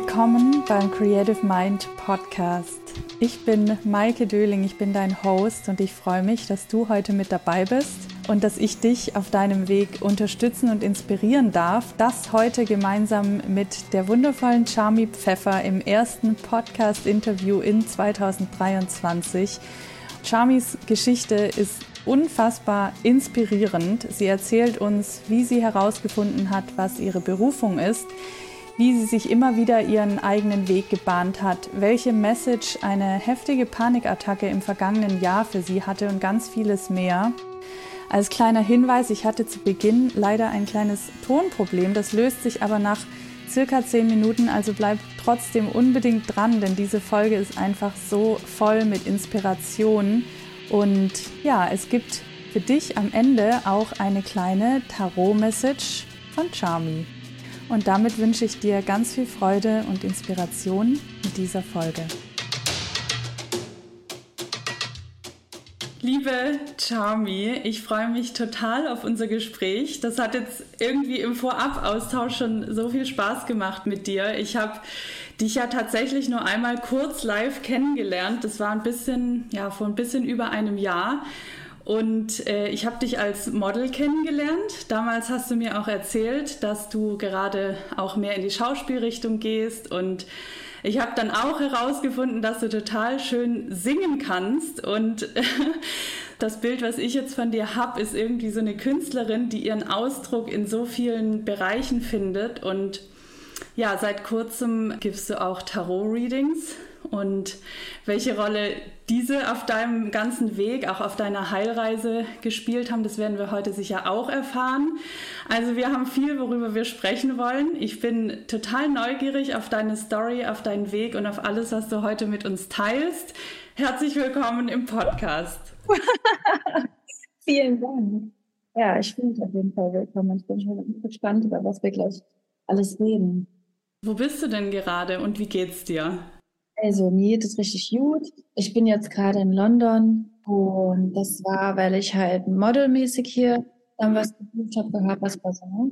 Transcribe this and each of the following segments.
Willkommen beim Creative Mind Podcast. Ich bin Maike Döling, ich bin dein Host und ich freue mich, dass du heute mit dabei bist und dass ich dich auf deinem Weg unterstützen und inspirieren darf. Das heute gemeinsam mit der wundervollen Charmy Pfeffer im ersten Podcast-Interview in 2023. Charmys Geschichte ist unfassbar inspirierend. Sie erzählt uns, wie sie herausgefunden hat, was ihre Berufung ist wie sie sich immer wieder ihren eigenen Weg gebahnt hat, welche Message eine heftige Panikattacke im vergangenen Jahr für sie hatte und ganz vieles mehr. Als kleiner Hinweis, ich hatte zu Beginn leider ein kleines Tonproblem, das löst sich aber nach circa zehn Minuten, also bleibt trotzdem unbedingt dran, denn diese Folge ist einfach so voll mit Inspiration und ja, es gibt für dich am Ende auch eine kleine Tarot-Message von Charmy. Und damit wünsche ich dir ganz viel Freude und Inspiration mit dieser Folge. Liebe Charmy, ich freue mich total auf unser Gespräch. Das hat jetzt irgendwie im Vorab-Austausch schon so viel Spaß gemacht mit dir. Ich habe dich ja tatsächlich nur einmal kurz live kennengelernt. Das war ein bisschen, ja, vor ein bisschen über einem Jahr. Und äh, ich habe dich als Model kennengelernt. Damals hast du mir auch erzählt, dass du gerade auch mehr in die Schauspielrichtung gehst. Und ich habe dann auch herausgefunden, dass du total schön singen kannst. Und das Bild, was ich jetzt von dir habe, ist irgendwie so eine Künstlerin, die ihren Ausdruck in so vielen Bereichen findet. Und ja, seit kurzem gibst du auch Tarot-Readings. Und welche Rolle diese auf deinem ganzen Weg, auch auf deiner Heilreise gespielt haben, das werden wir heute sicher auch erfahren. Also wir haben viel, worüber wir sprechen wollen. Ich bin total neugierig auf deine Story, auf deinen Weg und auf alles, was du heute mit uns teilst. Herzlich willkommen im Podcast. Vielen Dank. Ja, ich mich auf jeden Fall willkommen. Ich bin schon gespannt, über was wir gleich alles reden. Wo bist du denn gerade und wie geht's dir? Also mir geht es richtig gut. Ich bin jetzt gerade in London und das war, weil ich halt modelmäßig hier dann was gebucht habe was war so.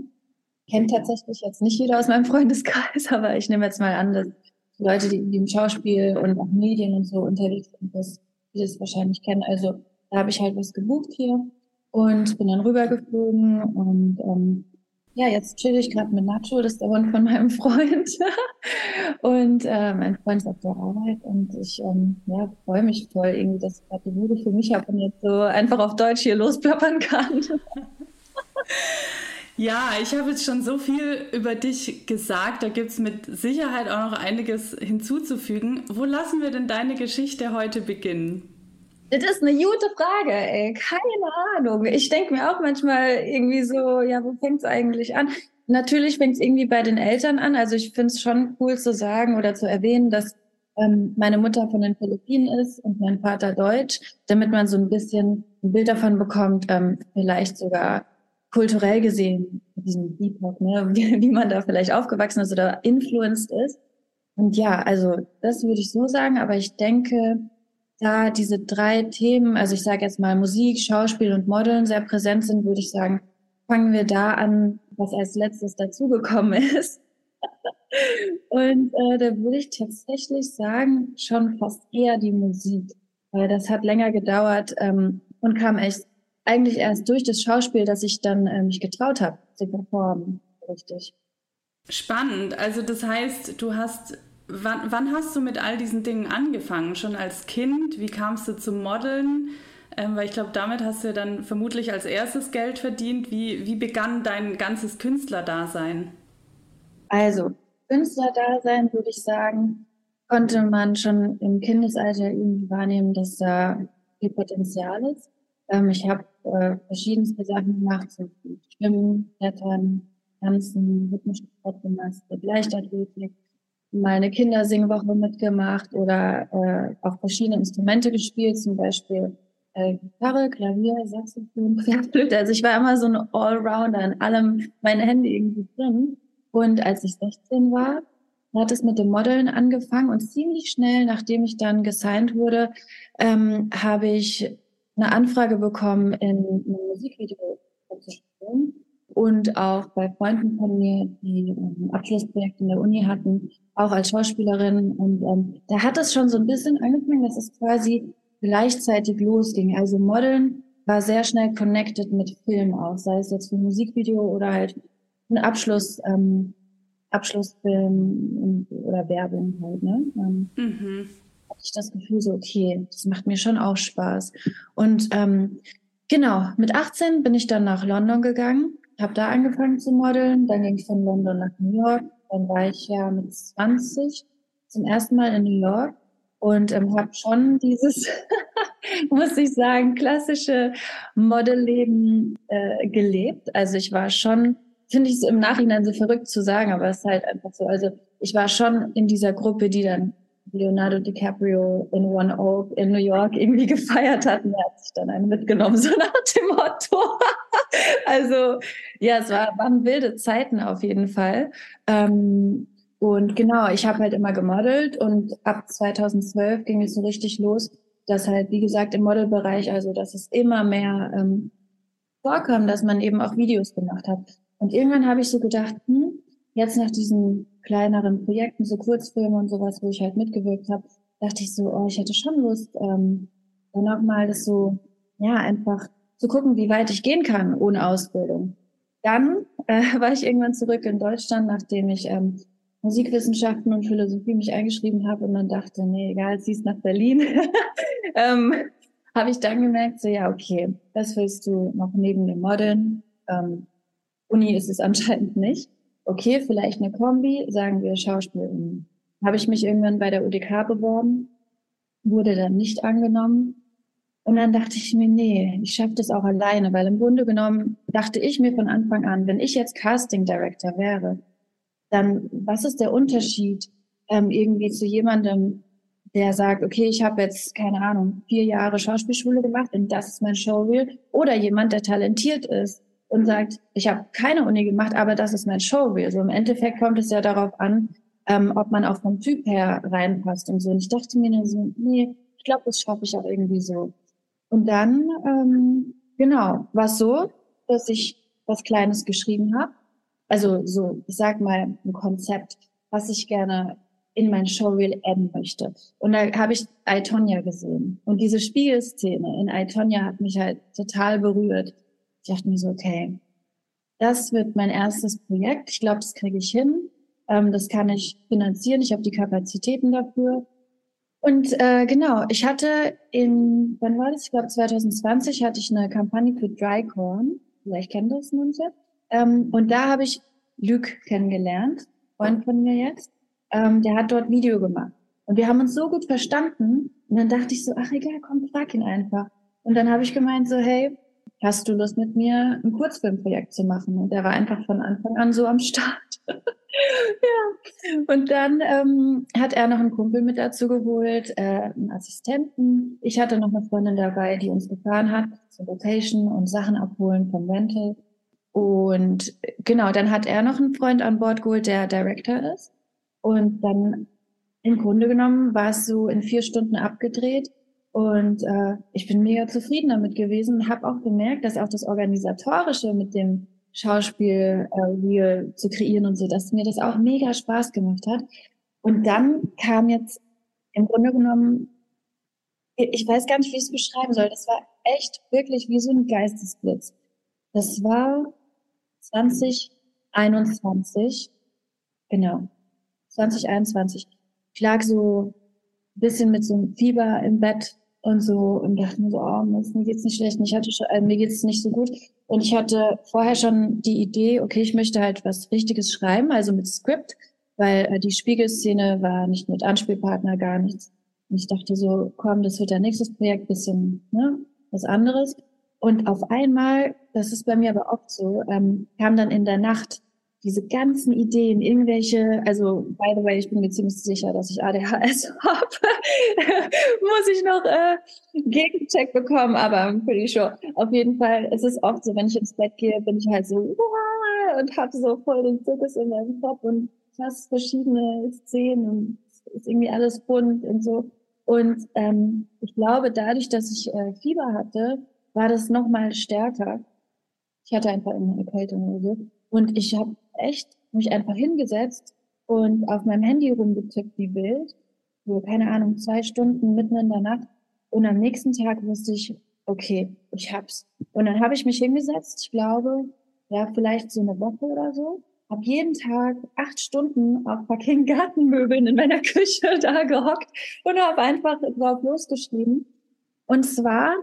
Kennt tatsächlich jetzt nicht jeder aus meinem Freundeskreis, aber ich nehme jetzt mal an, dass Leute, die im Schauspiel und auch Medien und so unterwegs sind, das, die das wahrscheinlich kennen. Also da habe ich halt was gebucht hier und bin dann rübergeflogen und ähm, ja, jetzt chill ich gerade mit Nacho, das ist der Hund von meinem Freund. und äh, mein Freund ist auf der Arbeit und ich ähm, ja, freue mich voll, irgendwie, dass ich gerade die Bude für mich habe und jetzt so einfach auf Deutsch hier losplappern kann. Ja, ich habe jetzt schon so viel über dich gesagt. Da gibt es mit Sicherheit auch noch einiges hinzuzufügen. Wo lassen wir denn deine Geschichte heute beginnen? Das ist eine gute Frage, ey. Keine Ahnung. Ich denke mir auch manchmal irgendwie so, ja, wo fängt es eigentlich an? Natürlich fängt es irgendwie bei den Eltern an. Also ich finde es schon cool zu sagen oder zu erwähnen, dass ähm, meine Mutter von den Philippinen ist und mein Vater Deutsch, damit man so ein bisschen ein Bild davon bekommt, ähm, vielleicht sogar kulturell gesehen, diesen Hip-Hop, ne, wie, wie man da vielleicht aufgewachsen ist oder influenced ist. Und ja, also das würde ich so sagen, aber ich denke, da diese drei Themen, also ich sage jetzt mal Musik, Schauspiel und Modeln sehr präsent sind, würde ich sagen, fangen wir da an, was als letztes dazugekommen ist. und äh, da würde ich tatsächlich sagen, schon fast eher die Musik, weil das hat länger gedauert ähm, und kam echt eigentlich erst durch das Schauspiel, dass ich dann äh, mich getraut habe zu performen, richtig. Spannend. Also das heißt, du hast Wann, wann, hast du mit all diesen Dingen angefangen? Schon als Kind? Wie kamst du zum Modeln? Ähm, weil ich glaube, damit hast du ja dann vermutlich als erstes Geld verdient. Wie, wie begann dein ganzes Künstlerdasein? Also, Künstlerdasein würde ich sagen, konnte man schon im Kindesalter irgendwie wahrnehmen, dass da viel Potenzial ist. Ähm, ich habe äh, verschiedenste Sachen gemacht, so Schwimmen, Klettern, Tanzen, Rhythmussport gemacht, Leichtathletik meine Kindersingwoche mitgemacht oder äh, auch verschiedene Instrumente gespielt, zum Beispiel äh, Gitarre, Klavier, Saxophon, Querflöte. Also ich war immer so ein Allrounder in allem, meine Hände irgendwie drin. Und als ich 16 war, hat es mit dem Modeln angefangen und ziemlich schnell, nachdem ich dann gesigned wurde, ähm, habe ich eine Anfrage bekommen, in einem Musikvideo zu spielen. Und auch bei Freunden von mir, die ein Abschlussprojekt in der Uni hatten, auch als Schauspielerin. Und ähm, da hat es schon so ein bisschen angefangen, dass es quasi gleichzeitig losging. Also Modeln war sehr schnell connected mit Film auch, sei es jetzt ein Musikvideo oder halt ein Abschluss, ähm, Abschlussfilm oder Werbung halt, ne? Ähm, mhm. Hatte ich das Gefühl so, okay, das macht mir schon auch Spaß. Und ähm, genau, mit 18 bin ich dann nach London gegangen, habe da angefangen zu modeln, dann ging ich von London nach New York, dann war ich ja mit 20 zum ersten Mal in New York und ähm, habe schon dieses, muss ich sagen, klassische Modelleben äh, gelebt. Also ich war schon, finde ich es im Nachhinein so verrückt zu sagen, aber es ist halt einfach so. Also ich war schon in dieser Gruppe, die dann Leonardo DiCaprio in One Oak in New York irgendwie gefeiert hat und er hat sich dann einen mitgenommen, so nach dem Motto. also ja, es war, waren wilde Zeiten auf jeden Fall. Ähm, und genau, ich habe halt immer gemodelt und ab 2012 ging es so richtig los, dass halt, wie gesagt, im Modelbereich, also dass es immer mehr ähm, vorkam, dass man eben auch Videos gemacht hat. Und irgendwann habe ich so gedacht, hm, jetzt nach diesen kleineren Projekten, so Kurzfilme und sowas, wo ich halt mitgewirkt habe, dachte ich so, oh, ich hätte schon Lust, ähm, dann auch mal das so, ja, einfach zu gucken, wie weit ich gehen kann ohne Ausbildung. Dann äh, war ich irgendwann zurück in Deutschland, nachdem ich ähm, Musikwissenschaften und Philosophie mich eingeschrieben habe und dann dachte, nee, egal, ziehst nach Berlin, ähm, habe ich dann gemerkt, so ja, okay, das willst du noch neben dem Modeln. Ähm, Uni ist es anscheinend nicht. Okay, vielleicht eine Kombi, sagen wir Schauspiel. Habe ich mich irgendwann bei der UDK beworben, wurde dann nicht angenommen. Und dann dachte ich mir, nee, ich schaffe das auch alleine, weil im Grunde genommen dachte ich mir von Anfang an, wenn ich jetzt Casting Director wäre, dann was ist der Unterschied ähm, irgendwie zu jemandem, der sagt, okay, ich habe jetzt, keine Ahnung, vier Jahre Schauspielschule gemacht und das ist mein Showreel. Oder jemand, der talentiert ist und sagt, ich habe keine Uni gemacht, aber das ist mein Showreel. So im Endeffekt kommt es ja darauf an, ähm, ob man auch vom Typ her reinpasst und so. Und ich dachte mir dann so, nee, ich glaube, das schaffe ich auch irgendwie so. Und dann, ähm, genau, war es so, dass ich was Kleines geschrieben habe also so, ich sag mal, ein Konzept, was ich gerne in mein Showreel adden möchte. Und da habe ich Aitonia gesehen. Und diese Spiegelszene in Aitonia hat mich halt total berührt. Ich dachte mir so, okay, das wird mein erstes Projekt. Ich glaube, das kriege ich hin. Ähm, das kann ich finanzieren. Ich habe die Kapazitäten dafür. Und äh, genau, ich hatte in, wann war das? Ich glaube 2020 hatte ich eine Kampagne für Drycorn. Vielleicht kennt das manche. Ähm, und da habe ich Luc kennengelernt, Freund von mir jetzt. Ähm, der hat dort Video gemacht. Und wir haben uns so gut verstanden. Und dann dachte ich so, ach egal, komm, frag ihn einfach. Und dann habe ich gemeint so, hey, hast du Lust mit mir ein Kurzfilmprojekt zu machen? Und der war einfach von Anfang an so am Start. ja. Und dann ähm, hat er noch einen Kumpel mit dazu geholt, äh, einen Assistenten. Ich hatte noch eine Freundin dabei, die uns gefahren hat zur Location und Sachen abholen vom Rental. Und genau, dann hat er noch einen Freund an Bord geholt, der Director ist. Und dann im Grunde genommen war es so in vier Stunden abgedreht. Und äh, ich bin mega zufrieden damit gewesen und habe auch gemerkt, dass auch das Organisatorische mit dem Schauspiel äh, Real zu kreieren und so, dass mir das auch mega Spaß gemacht hat. Und dann kam jetzt im Grunde genommen, ich weiß gar nicht, wie ich es beschreiben soll. Das war echt wirklich wie so ein Geistesblitz. Das war 2021, genau, 2021. Ich lag so ein bisschen mit so einem Fieber im Bett und so und dachte mir so, oh, mir geht's nicht schlecht, ich hatte schon, äh, mir geht's nicht so gut. Und ich hatte vorher schon die Idee, okay, ich möchte halt was Richtiges schreiben, also mit Skript, weil äh, die Spiegelszene war nicht mit Anspielpartner, gar nichts. Und ich dachte so, komm, das wird der nächstes Projekt, bisschen ne, was anderes. Und auf einmal, das ist bei mir aber oft so, ähm, kam dann in der Nacht diese ganzen Ideen, irgendwelche, also by the way, ich bin mir ziemlich sicher, dass ich ADHS habe. Muss ich noch äh, Gegencheck bekommen, aber pretty sure. Auf jeden Fall, es ist oft so, wenn ich ins Bett gehe, bin ich halt so und habe so voll den Zirkus in meinem Kopf und fast verschiedene Szenen und ist irgendwie alles bunt und so. Und ähm, ich glaube, dadurch, dass ich äh, Fieber hatte, war das noch mal stärker. Ich hatte einfach eine Erkältung oder so. Und ich habe echt mich einfach hingesetzt und auf meinem Handy rumgetippt wie wild. So, keine Ahnung, zwei Stunden mitten in der Nacht. Und am nächsten Tag wusste ich, okay, ich hab's. Und dann habe ich mich hingesetzt, ich glaube, ja, vielleicht so eine Woche oder so. Hab jeden Tag acht Stunden auf fucking Gartenmöbeln in meiner Küche da gehockt und habe einfach drauf losgeschrieben. Und zwar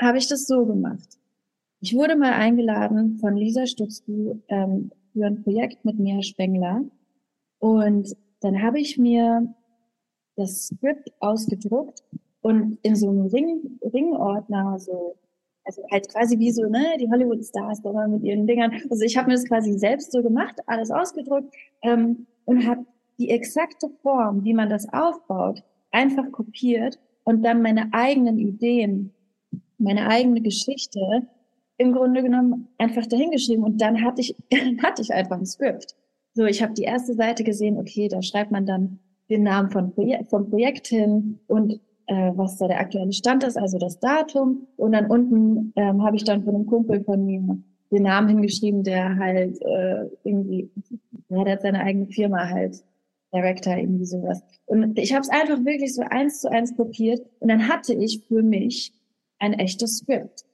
habe ich das so gemacht. Ich wurde mal eingeladen von Lisa Stutzki ähm, für ein Projekt mit Mia Spengler. Und dann habe ich mir das Skript ausgedruckt und in so einem Ring, Ringordner so also halt quasi wie so, ne, die Hollywood-Stars da mit ihren Dingern. Also ich habe mir das quasi selbst so gemacht, alles ausgedruckt ähm, und habe die exakte Form, wie man das aufbaut, einfach kopiert und dann meine eigenen Ideen, meine eigene Geschichte im Grunde genommen einfach dahingeschrieben und dann hatte ich, hatte ich einfach ein Skript. So, ich habe die erste Seite gesehen, okay, da schreibt man dann den Namen von Projek vom Projekt hin und äh, was da der aktuelle Stand ist, also das Datum. Und dann unten ähm, habe ich dann von einem Kumpel von mir den Namen hingeschrieben, der halt äh, irgendwie, ja, der hat seine eigene Firma halt, Director, irgendwie sowas. Und ich habe es einfach wirklich so eins zu eins kopiert und dann hatte ich für mich ein echtes Skript.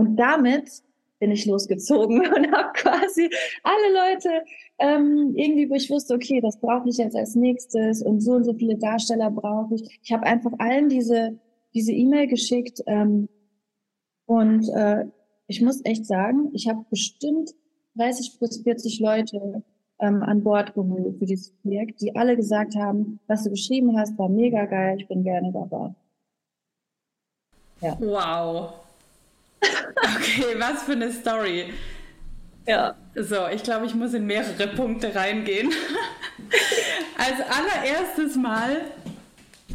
Und damit bin ich losgezogen und habe quasi alle Leute ähm, irgendwie, wo ich wusste, okay, das brauche ich jetzt als nächstes und so und so viele Darsteller brauche ich. Ich habe einfach allen diese diese E-Mail geschickt ähm, und äh, ich muss echt sagen, ich habe bestimmt 30 bis 40 Leute ähm, an Bord geholt für dieses Projekt, die alle gesagt haben, was du geschrieben hast, war mega geil, ich bin gerne dabei. Ja. Wow. Okay, was für eine Story. Ja. So, ich glaube, ich muss in mehrere Punkte reingehen. Als allererstes Mal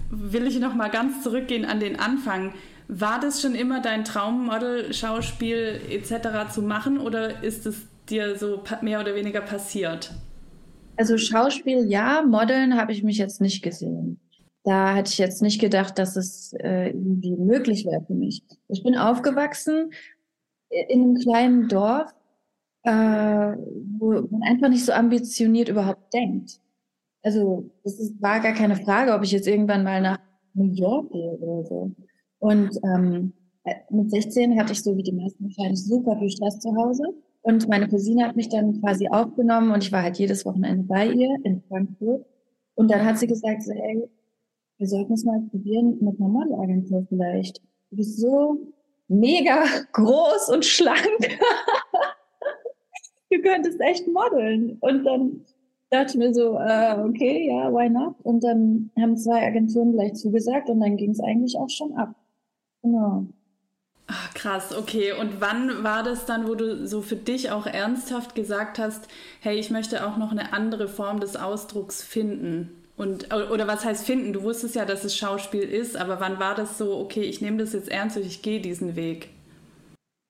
will ich noch mal ganz zurückgehen an den Anfang. War das schon immer dein Traummodel, Schauspiel etc. zu machen oder ist es dir so mehr oder weniger passiert? Also Schauspiel ja, Modeln habe ich mich jetzt nicht gesehen. Da hätte ich jetzt nicht gedacht, dass es äh, irgendwie möglich wäre für mich. Ich bin aufgewachsen in einem kleinen Dorf, äh, wo man einfach nicht so ambitioniert überhaupt denkt. Also es war gar keine Frage, ob ich jetzt irgendwann mal nach New York gehe oder so. Und ähm, mit 16 hatte ich so wie die meisten wahrscheinlich super viel Stress zu Hause. Und meine Cousine hat mich dann quasi aufgenommen und ich war halt jedes Wochenende bei ihr in Frankfurt. Und dann hat sie gesagt, so, ey, wir sollten es mal probieren mit einer Modelagentur vielleicht. Du bist so mega groß und schlank. du könntest echt modeln. Und dann dachte ich mir so, äh, okay, ja, why not? Und dann haben zwei Agenturen gleich zugesagt und dann ging es eigentlich auch schon ab. Genau. Ach, krass, okay. Und wann war das dann, wo du so für dich auch ernsthaft gesagt hast, hey, ich möchte auch noch eine andere Form des Ausdrucks finden? Und, oder was heißt finden? Du wusstest ja, dass es Schauspiel ist, aber wann war das so, okay, ich nehme das jetzt ernst und ich gehe diesen Weg?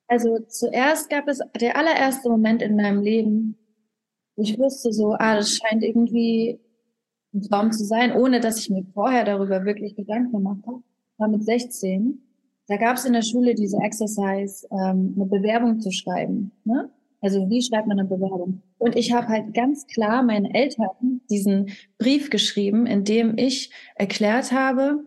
Also zuerst gab es der allererste Moment in meinem Leben, wo ich wusste so, ah, das scheint irgendwie ein Traum zu sein, ohne dass ich mir vorher darüber wirklich Gedanken gemacht habe, war mit 16. Da gab es in der Schule diese Exercise, ähm, eine Bewerbung zu schreiben. Ne? Also wie schreibt man eine Bewerbung? Und ich habe halt ganz klar meinen Eltern diesen Brief geschrieben, in dem ich erklärt habe,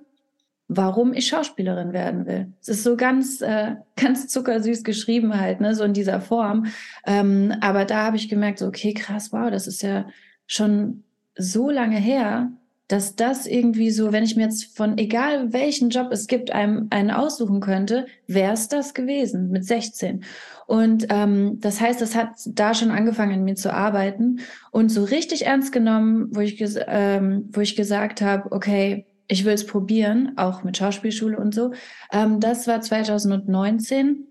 warum ich Schauspielerin werden will. Es ist so ganz, äh, ganz zuckersüß geschrieben halt, ne, so in dieser Form. Ähm, aber da habe ich gemerkt, so, okay, krass, wow, das ist ja schon so lange her, dass das irgendwie so, wenn ich mir jetzt von egal welchen Job es gibt, einem einen aussuchen könnte, wäre es das gewesen mit 16. Und ähm, das heißt, das hat da schon angefangen, in mir zu arbeiten und so richtig ernst genommen, wo ich, ähm, wo ich gesagt habe, okay, ich will es probieren, auch mit Schauspielschule und so. Ähm, das war 2019.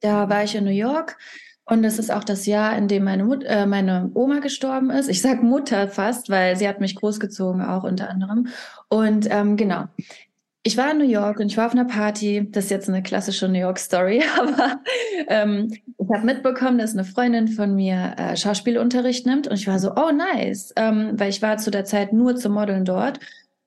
Da war ich in New York. Und das ist auch das Jahr, in dem meine, Mut äh, meine Oma gestorben ist. Ich sag Mutter fast, weil sie hat mich großgezogen auch unter anderem. Und ähm, genau, ich war in New York und ich war auf einer Party. Das ist jetzt eine klassische New York Story, aber ähm, ich habe mitbekommen, dass eine Freundin von mir äh, Schauspielunterricht nimmt und ich war so, oh nice, ähm, weil ich war zu der Zeit nur zum Modeln dort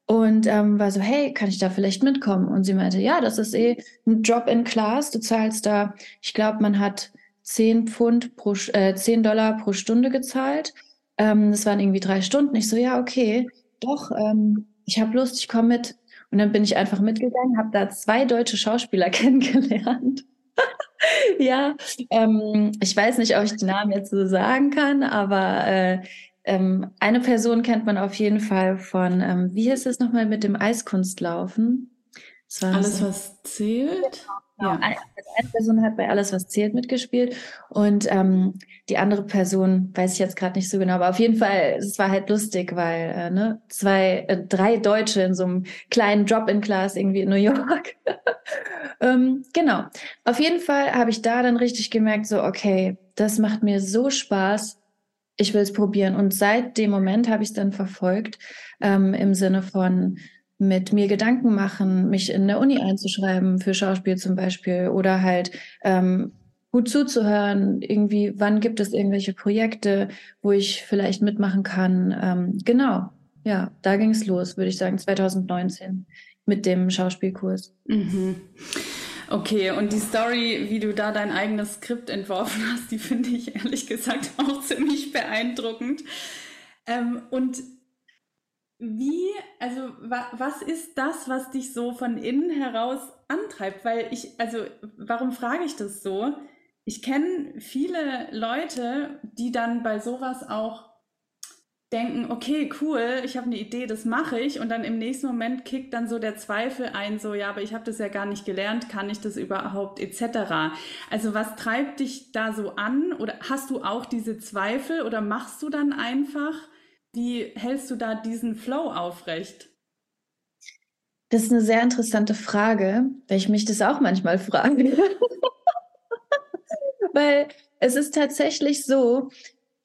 und ähm, war so, hey, kann ich da vielleicht mitkommen? Und sie meinte, ja, das ist eh ein Job in Class. Du zahlst da, ich glaube, man hat 10 Pfund pro, äh, 10 Dollar pro Stunde gezahlt. Ähm, das waren irgendwie drei Stunden. Ich so, ja, okay, doch, ähm, ich habe Lust, ich komme mit. Und dann bin ich einfach mitgegangen, habe da zwei deutsche Schauspieler kennengelernt. ja, ähm, ich weiß nicht, ob ich die Namen jetzt so sagen kann, aber äh, ähm, eine Person kennt man auf jeden Fall von, ähm, wie heißt es nochmal mit dem Eiskunstlaufen? Alles, so, was zählt? Genau. Ja. Eine, eine, Person hat bei Alles, was zählt mitgespielt und ähm, die andere Person weiß ich jetzt gerade nicht so genau, aber auf jeden Fall, es war halt lustig, weil äh, ne, zwei, äh, drei Deutsche in so einem kleinen Drop-in-Class irgendwie in New York. ähm, genau. Auf jeden Fall habe ich da dann richtig gemerkt, so okay, das macht mir so Spaß. Ich will es probieren. Und seit dem Moment habe ich es dann verfolgt ähm, im Sinne von mit mir Gedanken machen, mich in der Uni einzuschreiben für Schauspiel zum Beispiel oder halt ähm, gut zuzuhören, irgendwie, wann gibt es irgendwelche Projekte, wo ich vielleicht mitmachen kann. Ähm, genau, ja, da ging es los, würde ich sagen, 2019 mit dem Schauspielkurs. Mhm. Okay, und die Story, wie du da dein eigenes Skript entworfen hast, die finde ich ehrlich gesagt auch ziemlich beeindruckend. Ähm, und wie, also wa was ist das, was dich so von innen heraus antreibt? Weil ich, also warum frage ich das so? Ich kenne viele Leute, die dann bei sowas auch denken, okay, cool, ich habe eine Idee, das mache ich und dann im nächsten Moment kickt dann so der Zweifel ein, so ja, aber ich habe das ja gar nicht gelernt, kann ich das überhaupt etc. Also was treibt dich da so an oder hast du auch diese Zweifel oder machst du dann einfach? Wie hältst du da diesen Flow aufrecht? Das ist eine sehr interessante Frage, weil ich mich das auch manchmal frage. weil es ist tatsächlich so,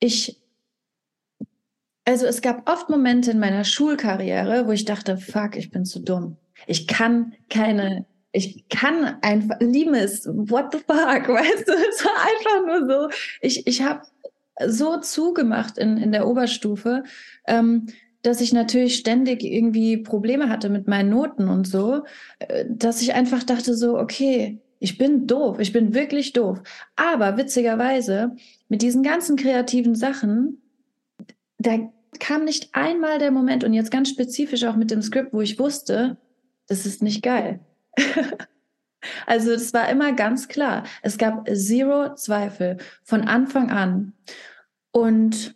ich, also es gab oft Momente in meiner Schulkarriere, wo ich dachte, fuck, ich bin zu dumm. Ich kann keine, ich kann einfach, Limes, what the fuck, weißt du, es war einfach nur so, ich, ich habe so zugemacht in, in der Oberstufe, ähm, dass ich natürlich ständig irgendwie Probleme hatte mit meinen Noten und so, äh, dass ich einfach dachte so, okay, ich bin doof, ich bin wirklich doof. Aber witzigerweise, mit diesen ganzen kreativen Sachen, da kam nicht einmal der Moment und jetzt ganz spezifisch auch mit dem Skript, wo ich wusste, das ist nicht geil. also es war immer ganz klar. Es gab zero Zweifel von Anfang an. Und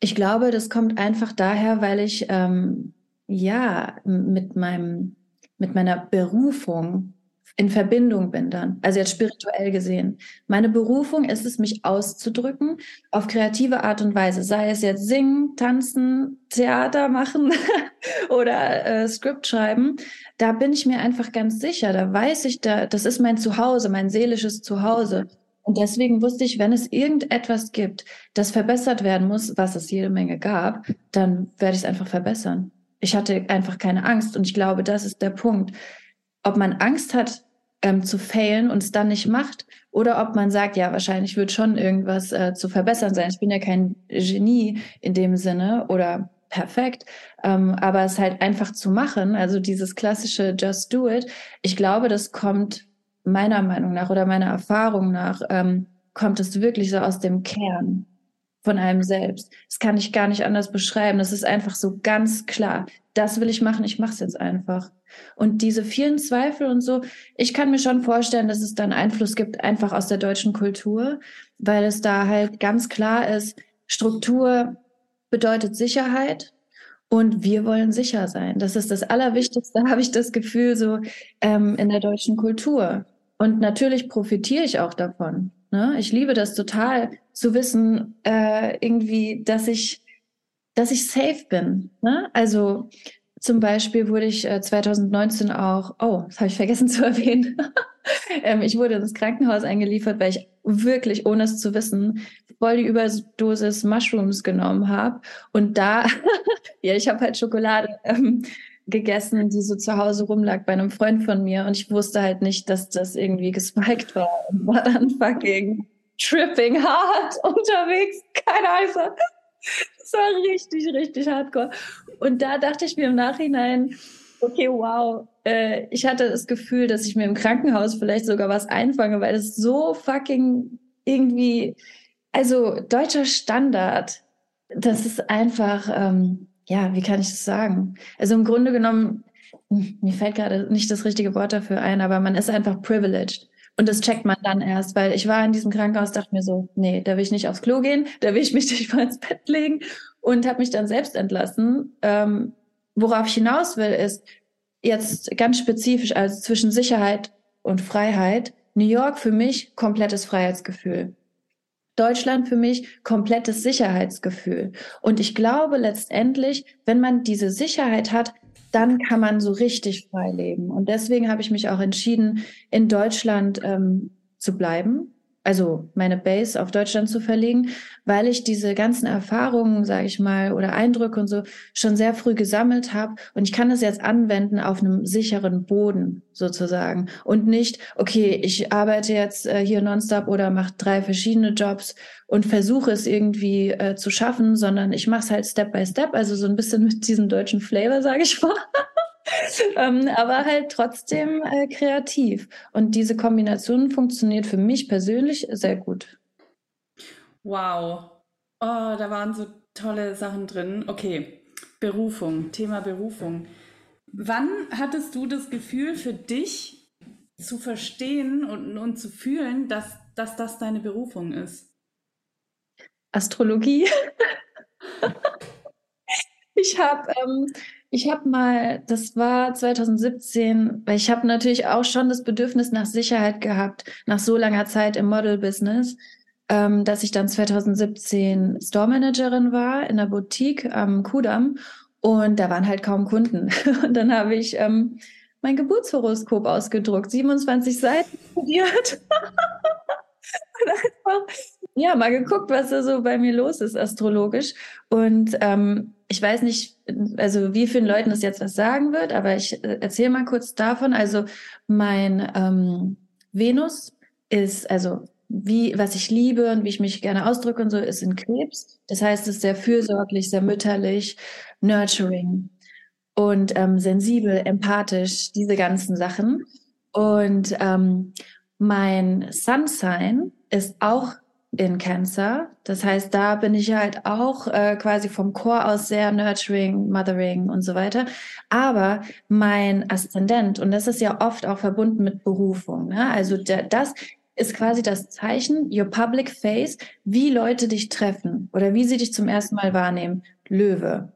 ich glaube, das kommt einfach daher, weil ich ähm, ja mit meinem mit meiner Berufung in Verbindung bin dann, also jetzt spirituell gesehen. Meine Berufung ist es, mich auszudrücken auf kreative Art und Weise, sei es jetzt singen, tanzen, Theater machen oder äh, Skript schreiben. Da bin ich mir einfach ganz sicher, da weiß ich, da, das ist mein Zuhause, mein seelisches Zuhause. Und deswegen wusste ich, wenn es irgendetwas gibt, das verbessert werden muss, was es jede Menge gab, dann werde ich es einfach verbessern. Ich hatte einfach keine Angst und ich glaube, das ist der Punkt. Ob man Angst hat, ähm, zu failen und es dann nicht macht, oder ob man sagt, ja, wahrscheinlich wird schon irgendwas äh, zu verbessern sein. Ich bin ja kein Genie in dem Sinne oder perfekt, ähm, aber es halt einfach zu machen, also dieses klassische Just Do It, ich glaube, das kommt meiner Meinung nach oder meiner Erfahrung nach ähm, kommt es wirklich so aus dem Kern von einem selbst. Das kann ich gar nicht anders beschreiben. Das ist einfach so ganz klar. Das will ich machen, ich mache es jetzt einfach. Und diese vielen Zweifel und so, ich kann mir schon vorstellen, dass es dann Einfluss gibt, einfach aus der deutschen Kultur, weil es da halt ganz klar ist, Struktur bedeutet Sicherheit und wir wollen sicher sein. Das ist das Allerwichtigste, habe ich das Gefühl, so ähm, in der deutschen Kultur. Und natürlich profitiere ich auch davon. Ne? Ich liebe das total zu wissen, äh, irgendwie, dass ich, dass ich safe bin. Ne? Also zum Beispiel wurde ich äh, 2019 auch, oh, das habe ich vergessen zu erwähnen. ähm, ich wurde ins Krankenhaus eingeliefert, weil ich wirklich, ohne es zu wissen, voll die Überdosis Mushrooms genommen habe. Und da, ja, ich habe halt Schokolade ähm, gegessen, die so zu Hause rumlag bei einem Freund von mir und ich wusste halt nicht, dass das irgendwie gespiked war und war dann fucking tripping hard unterwegs. Keine Ahnung. Das war richtig, richtig hardcore. Und da dachte ich mir im Nachhinein, okay, wow, äh, ich hatte das Gefühl, dass ich mir im Krankenhaus vielleicht sogar was einfange, weil es so fucking irgendwie, also deutscher Standard, das ist einfach, ähm, ja, wie kann ich das sagen? Also im Grunde genommen, hm, mir fällt gerade nicht das richtige Wort dafür ein, aber man ist einfach privileged. Und das checkt man dann erst, weil ich war in diesem Krankenhaus, dachte mir so, nee, da will ich nicht aufs Klo gehen, da will ich mich nicht mal ins Bett legen und habe mich dann selbst entlassen. Ähm, worauf ich hinaus will, ist jetzt ganz spezifisch, also zwischen Sicherheit und Freiheit. New York für mich komplettes Freiheitsgefühl. Deutschland für mich komplettes Sicherheitsgefühl. Und ich glaube letztendlich, wenn man diese Sicherheit hat, dann kann man so richtig frei leben. Und deswegen habe ich mich auch entschieden, in Deutschland ähm, zu bleiben, also meine Base auf Deutschland zu verlegen, weil ich diese ganzen Erfahrungen, sage ich mal, oder Eindrücke und so schon sehr früh gesammelt habe und ich kann das jetzt anwenden auf einem sicheren Boden sozusagen und nicht, okay, ich arbeite jetzt äh, hier nonstop oder mache drei verschiedene Jobs und versuche es irgendwie äh, zu schaffen, sondern ich mache es halt Step by Step, also so ein bisschen mit diesem deutschen Flavor, sage ich mal. ähm, aber halt trotzdem äh, kreativ. Und diese Kombination funktioniert für mich persönlich sehr gut. Wow. Oh, da waren so tolle Sachen drin. Okay, Berufung, Thema Berufung. Wann hattest du das Gefühl für dich zu verstehen und, und zu fühlen, dass, dass das deine Berufung ist? Astrologie. ich habe ähm, ich habe mal, das war 2017, weil ich habe natürlich auch schon das Bedürfnis nach Sicherheit gehabt, nach so langer Zeit im Model-Business, ähm, dass ich dann 2017 Store-Managerin war in der Boutique am Kudamm und da waren halt kaum Kunden. Und dann habe ich ähm, mein Geburtshoroskop ausgedruckt, 27 Seiten studiert. und einfach, ja, mal geguckt, was da so bei mir los ist, astrologisch. Und ähm, ich weiß nicht, also wie vielen Leuten das jetzt was sagen wird, aber ich äh, erzähle mal kurz davon. Also mein ähm, Venus ist, also wie, was ich liebe und wie ich mich gerne ausdrücke und so, ist in Krebs. Das heißt, es ist sehr fürsorglich, sehr mütterlich, nurturing und ähm, sensibel, empathisch, diese ganzen Sachen. Und ähm, mein Sun Sign ist auch in Cancer. Das heißt, da bin ich halt auch äh, quasi vom Chor aus sehr nurturing, mothering und so weiter. Aber mein Aszendent, und das ist ja oft auch verbunden mit Berufung, ne? also der, das ist quasi das Zeichen, your public face, wie Leute dich treffen oder wie sie dich zum ersten Mal wahrnehmen. Löwe.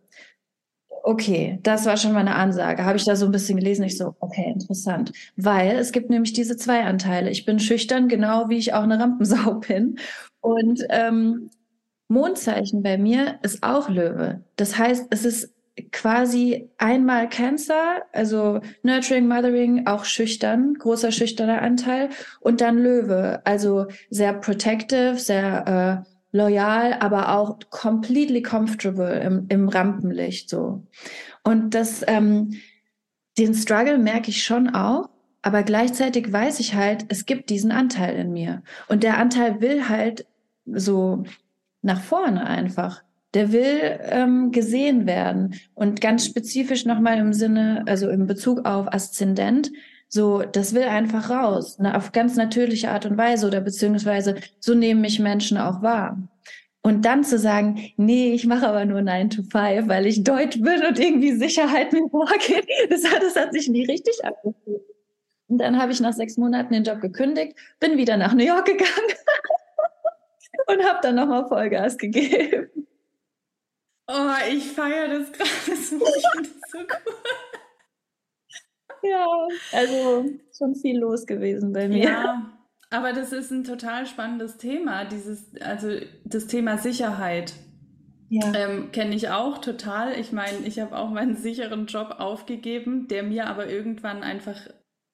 Okay, das war schon mal eine Ansage. Habe ich da so ein bisschen gelesen? Ich so, okay, interessant. Weil es gibt nämlich diese zwei Anteile. Ich bin schüchtern, genau wie ich auch eine Rampensau bin. Und ähm, Mondzeichen bei mir ist auch Löwe. Das heißt, es ist quasi einmal Cancer, also Nurturing, Mothering, auch schüchtern, großer schüchterner Anteil. Und dann Löwe, also sehr protective, sehr äh, loyal, aber auch completely comfortable im, im Rampenlicht so. Und das, ähm, den Struggle merke ich schon auch, aber gleichzeitig weiß ich halt, es gibt diesen Anteil in mir. Und der Anteil will halt so nach vorne einfach. Der will ähm, gesehen werden. Und ganz spezifisch nochmal im Sinne, also im Bezug auf Aszendent, so, das will einfach raus, ne, auf ganz natürliche Art und Weise oder beziehungsweise so nehmen mich Menschen auch wahr. Und dann zu sagen, nee, ich mache aber nur 9 to 5, weil ich Deutsch bin und irgendwie Sicherheit mir vorgeht, das hat, das hat sich nie richtig angefühlt. Und dann habe ich nach sechs Monaten den Job gekündigt, bin wieder nach New York gegangen und habe dann nochmal Vollgas gegeben. Oh, ich feiere das gerade so. Ich finde das so cool. Ja, also schon viel los gewesen bei mir. Ja, aber das ist ein total spannendes Thema, dieses, also das Thema Sicherheit. Ja. Ähm, Kenne ich auch total. Ich meine, ich habe auch meinen sicheren Job aufgegeben, der mir aber irgendwann einfach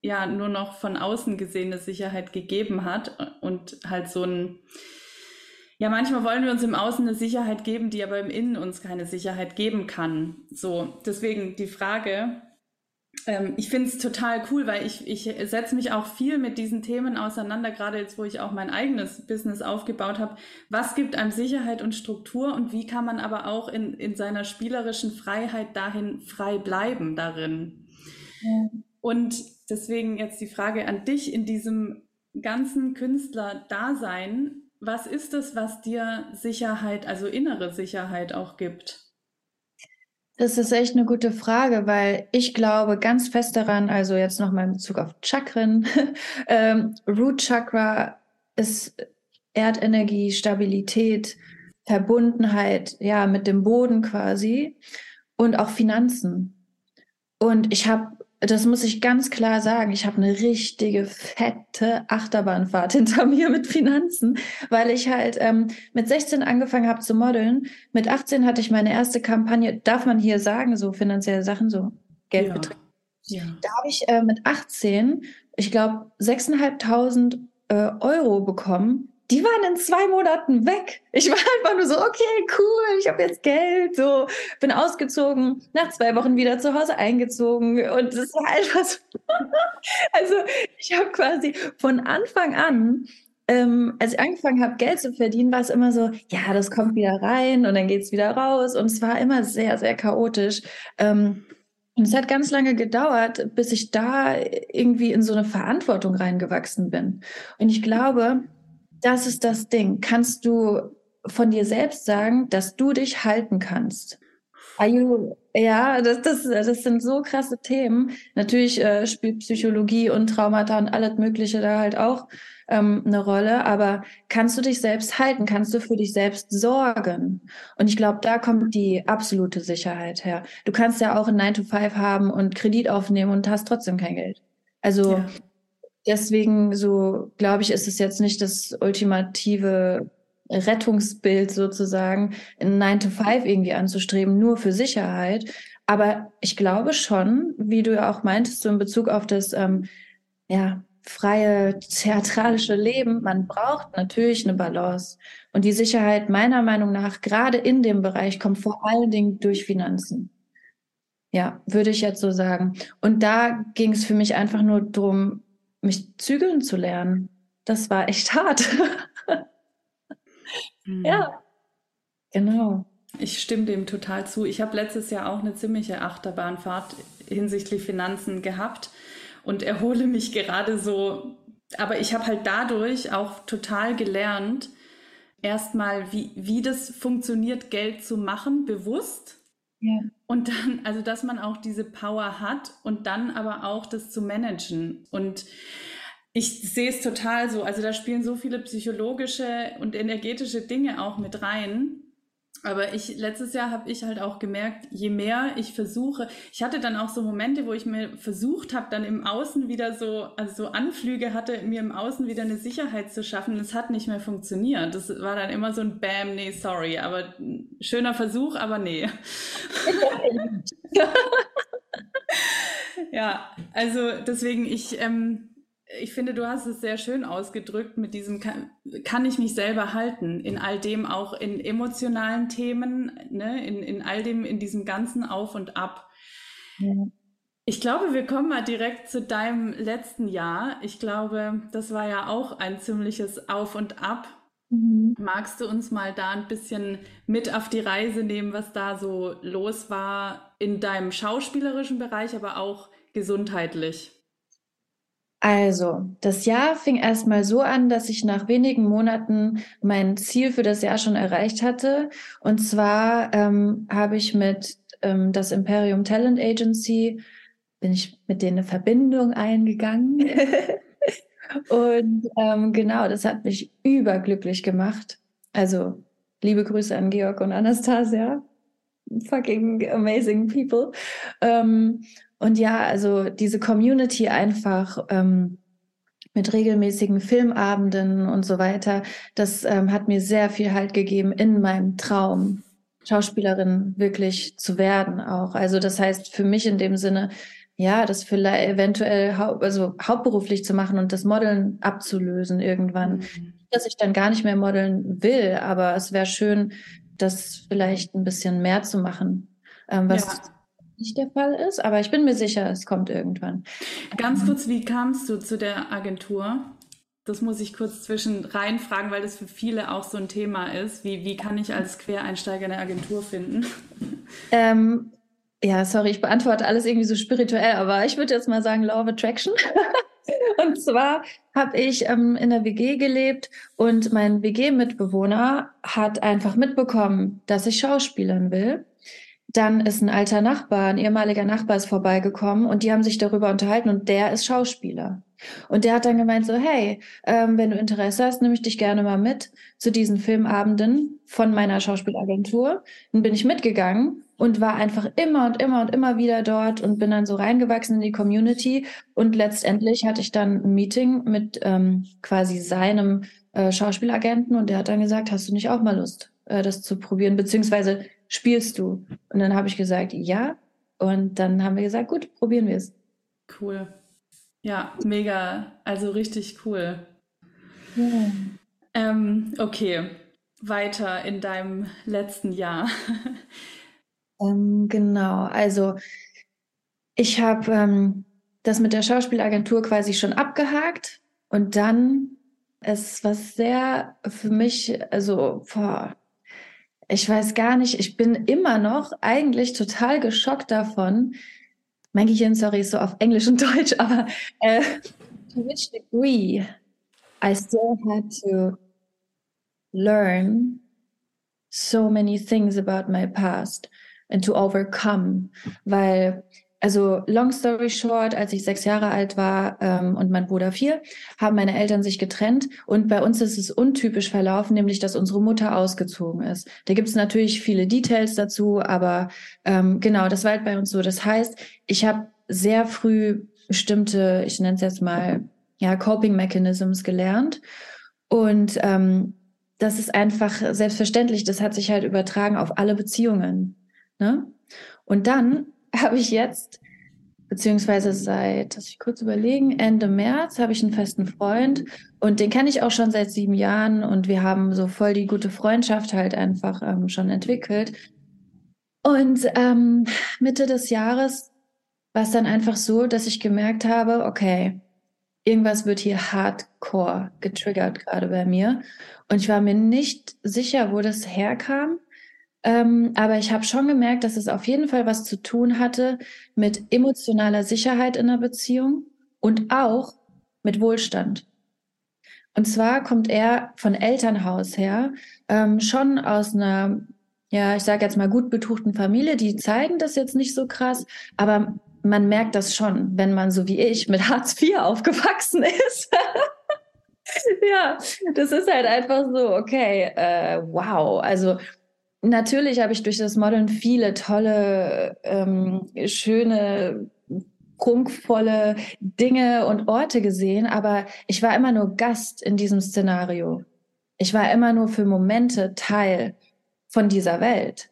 ja nur noch von außen gesehene Sicherheit gegeben hat und halt so ein ja, manchmal wollen wir uns im Außen eine Sicherheit geben, die aber im Innen uns keine Sicherheit geben kann. So, deswegen die Frage, ähm, ich finde es total cool, weil ich, ich setze mich auch viel mit diesen Themen auseinander, gerade jetzt, wo ich auch mein eigenes Business aufgebaut habe. Was gibt einem Sicherheit und Struktur und wie kann man aber auch in, in seiner spielerischen Freiheit dahin frei bleiben darin? Ja. Und deswegen jetzt die Frage an dich in diesem ganzen Künstler-Dasein. Was ist es, was dir Sicherheit, also innere Sicherheit auch gibt? Das ist echt eine gute Frage, weil ich glaube ganz fest daran, also jetzt nochmal in Bezug auf Chakren, ähm, Root Chakra ist Erdenergie, Stabilität, Verbundenheit, ja, mit dem Boden quasi und auch Finanzen. Und ich habe das muss ich ganz klar sagen, ich habe eine richtige fette Achterbahnfahrt hinter mir mit Finanzen, weil ich halt ähm, mit 16 angefangen habe zu modeln. Mit 18 hatte ich meine erste Kampagne, darf man hier sagen, so finanzielle Sachen, so Geldbeträge. Ja. Ja. Da habe ich äh, mit 18, ich glaube, 6.500 äh, Euro bekommen die waren in zwei Monaten weg. Ich war einfach nur so, okay, cool, ich habe jetzt Geld, so bin ausgezogen, nach zwei Wochen wieder zu Hause eingezogen und es war einfach so. also ich habe quasi von Anfang an ähm, als ich angefangen habe, Geld zu verdienen, war es immer so, ja, das kommt wieder rein und dann geht es wieder raus. Und es war immer sehr, sehr chaotisch. Ähm, und es hat ganz lange gedauert, bis ich da irgendwie in so eine Verantwortung reingewachsen bin. Und ich glaube, das ist das Ding. Kannst du von dir selbst sagen, dass du dich halten kannst? You, ja, das, das, das sind so krasse Themen. Natürlich äh, spielt Psychologie und Traumata und alles Mögliche da halt auch ähm, eine Rolle. Aber kannst du dich selbst halten? Kannst du für dich selbst sorgen? Und ich glaube, da kommt die absolute Sicherheit her. Du kannst ja auch ein 9 to 5 haben und Kredit aufnehmen und hast trotzdem kein Geld. Also ja deswegen so, glaube ich, ist es jetzt nicht das ultimative Rettungsbild sozusagen, in 9 to 5 irgendwie anzustreben, nur für Sicherheit. Aber ich glaube schon, wie du ja auch meintest, so in Bezug auf das ähm, ja, freie theatralische Leben, man braucht natürlich eine Balance. Und die Sicherheit meiner Meinung nach, gerade in dem Bereich, kommt vor allen Dingen durch Finanzen. Ja, würde ich jetzt so sagen. Und da ging es für mich einfach nur darum, mich zügeln zu lernen. Das war echt hart. mhm. Ja, genau. Ich stimme dem total zu. Ich habe letztes Jahr auch eine ziemliche Achterbahnfahrt hinsichtlich Finanzen gehabt und erhole mich gerade so. Aber ich habe halt dadurch auch total gelernt, erstmal, wie, wie das funktioniert, Geld zu machen, bewusst. Und dann, also dass man auch diese Power hat und dann aber auch das zu managen. Und ich sehe es total so, also da spielen so viele psychologische und energetische Dinge auch mit rein. Aber ich, letztes Jahr habe ich halt auch gemerkt, je mehr ich versuche, ich hatte dann auch so Momente, wo ich mir versucht habe, dann im Außen wieder so, also so Anflüge hatte, mir im Außen wieder eine Sicherheit zu schaffen. Es hat nicht mehr funktioniert. Das war dann immer so ein Bam, nee, sorry, aber schöner Versuch, aber nee. ja, also deswegen, ich, ähm, ich finde, du hast es sehr schön ausgedrückt mit diesem, kann, kann, ich mich selber halten, in all dem auch in emotionalen Themen, ne, in, in all dem, in diesem ganzen Auf und Ab. Ja. Ich glaube, wir kommen mal direkt zu deinem letzten Jahr. Ich glaube, das war ja auch ein ziemliches Auf und Ab. Mhm. Magst du uns mal da ein bisschen mit auf die Reise nehmen, was da so los war in deinem schauspielerischen Bereich, aber auch gesundheitlich? Also, das Jahr fing erstmal so an, dass ich nach wenigen Monaten mein Ziel für das Jahr schon erreicht hatte. Und zwar ähm, habe ich mit ähm, das Imperium Talent Agency, bin ich mit denen eine Verbindung eingegangen. Und ähm, genau, das hat mich überglücklich gemacht. Also, liebe Grüße an Georg und Anastasia. Fucking amazing people. Ähm, und ja, also diese Community einfach ähm, mit regelmäßigen Filmabenden und so weiter, das ähm, hat mir sehr viel Halt gegeben in meinem Traum, Schauspielerin wirklich zu werden auch. Also das heißt für mich in dem Sinne, ja, das vielleicht eventuell hau also hauptberuflich zu machen und das Modeln abzulösen irgendwann. Mhm. Dass ich dann gar nicht mehr modeln will, aber es wäre schön, das vielleicht ein bisschen mehr zu machen, ähm, was ja nicht der Fall ist, aber ich bin mir sicher, es kommt irgendwann. Ganz kurz, wie kamst du zu der Agentur? Das muss ich kurz zwischen rein fragen, weil das für viele auch so ein Thema ist. Wie, wie kann ich als Quereinsteiger eine Agentur finden? Ähm, ja, sorry, ich beantworte alles irgendwie so spirituell, aber ich würde jetzt mal sagen Law of Attraction. und zwar habe ich ähm, in der WG gelebt und mein WG-Mitbewohner hat einfach mitbekommen, dass ich Schauspielern will. Dann ist ein alter Nachbar, ein ehemaliger Nachbar ist vorbeigekommen und die haben sich darüber unterhalten und der ist Schauspieler. Und der hat dann gemeint so, hey, ähm, wenn du Interesse hast, nehme ich dich gerne mal mit zu diesen Filmabenden von meiner Schauspielagentur. Dann bin ich mitgegangen und war einfach immer und immer und immer wieder dort und bin dann so reingewachsen in die Community. Und letztendlich hatte ich dann ein Meeting mit ähm, quasi seinem äh, Schauspielagenten und der hat dann gesagt, hast du nicht auch mal Lust, äh, das zu probieren, beziehungsweise spielst du? Und dann habe ich gesagt, ja. Und dann haben wir gesagt, gut, probieren wir es. Cool. Ja, mega. Also richtig cool. Ja. Ähm, okay, weiter in deinem letzten Jahr. Ähm, genau, also ich habe ähm, das mit der Schauspielagentur quasi schon abgehakt und dann ist was sehr für mich, also boah, ich weiß gar nicht, ich bin immer noch eigentlich total geschockt davon. Mein Gehirn, sorry, ist so auf Englisch und Deutsch, aber äh, to which degree I still had to learn so many things about my past and to overcome. Weil, also long story short, als ich sechs Jahre alt war ähm, und mein Bruder vier, haben meine Eltern sich getrennt und bei uns ist es untypisch verlaufen, nämlich dass unsere Mutter ausgezogen ist. Da gibt es natürlich viele Details dazu, aber ähm, genau, das war halt bei uns so. Das heißt, ich habe sehr früh bestimmte, ich nenne es jetzt mal, ja, Coping Mechanisms gelernt. Und ähm, das ist einfach selbstverständlich, das hat sich halt übertragen auf alle Beziehungen. Ne? Und dann habe ich jetzt, beziehungsweise seit, lass ich kurz überlegen, Ende März habe ich einen festen Freund und den kenne ich auch schon seit sieben Jahren und wir haben so voll die gute Freundschaft halt einfach ähm, schon entwickelt. Und ähm, Mitte des Jahres war es dann einfach so, dass ich gemerkt habe, okay, irgendwas wird hier hardcore getriggert gerade bei mir. Und ich war mir nicht sicher, wo das herkam. Ähm, aber ich habe schon gemerkt, dass es auf jeden Fall was zu tun hatte mit emotionaler Sicherheit in der Beziehung und auch mit Wohlstand. Und zwar kommt er von Elternhaus her, ähm, schon aus einer, ja, ich sage jetzt mal gut betuchten Familie. Die zeigen das jetzt nicht so krass, aber man merkt das schon, wenn man so wie ich mit Hartz IV aufgewachsen ist. ja, das ist halt einfach so, okay, äh, wow. Also Natürlich habe ich durch das Modeln viele tolle, ähm, schöne, prunkvolle Dinge und Orte gesehen, aber ich war immer nur Gast in diesem Szenario. Ich war immer nur für Momente Teil von dieser Welt.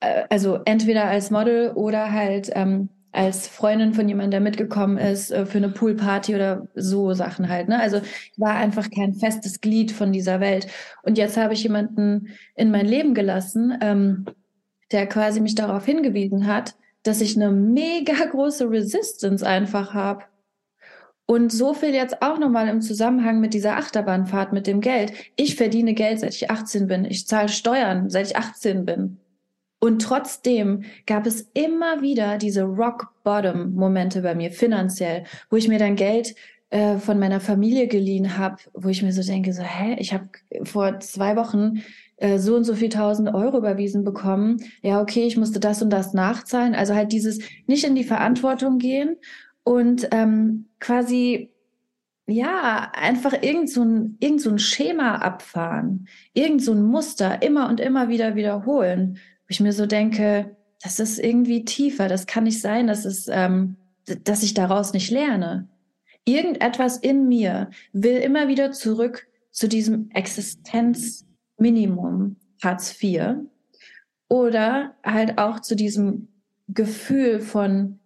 Äh, also entweder als Model oder halt ähm, als Freundin von jemandem, der mitgekommen ist äh, für eine Poolparty oder so Sachen halt. Ne? Also ich war einfach kein festes Glied von dieser Welt. Und jetzt habe ich jemanden in mein Leben gelassen, ähm, der quasi mich darauf hingewiesen hat, dass ich eine mega große Resistance einfach habe. Und so viel jetzt auch nochmal im Zusammenhang mit dieser Achterbahnfahrt mit dem Geld. Ich verdiene Geld, seit ich 18 bin. Ich zahle Steuern, seit ich 18 bin. Und trotzdem gab es immer wieder diese Rock-Bottom-Momente bei mir finanziell, wo ich mir dann Geld äh, von meiner Familie geliehen habe, wo ich mir so denke, so, hä, ich habe vor zwei Wochen äh, so und so viel tausend Euro überwiesen bekommen. Ja, okay, ich musste das und das nachzahlen. Also halt dieses nicht in die Verantwortung gehen und ähm, quasi ja, einfach irgend so ein, irgend so ein Schema abfahren, irgend so ein Muster immer und immer wieder wiederholen wo ich mir so denke, das ist irgendwie tiefer, das kann nicht sein, dass, es, ähm, dass ich daraus nicht lerne. Irgendetwas in mir will immer wieder zurück zu diesem Existenzminimum Hartz IV oder halt auch zu diesem Gefühl von,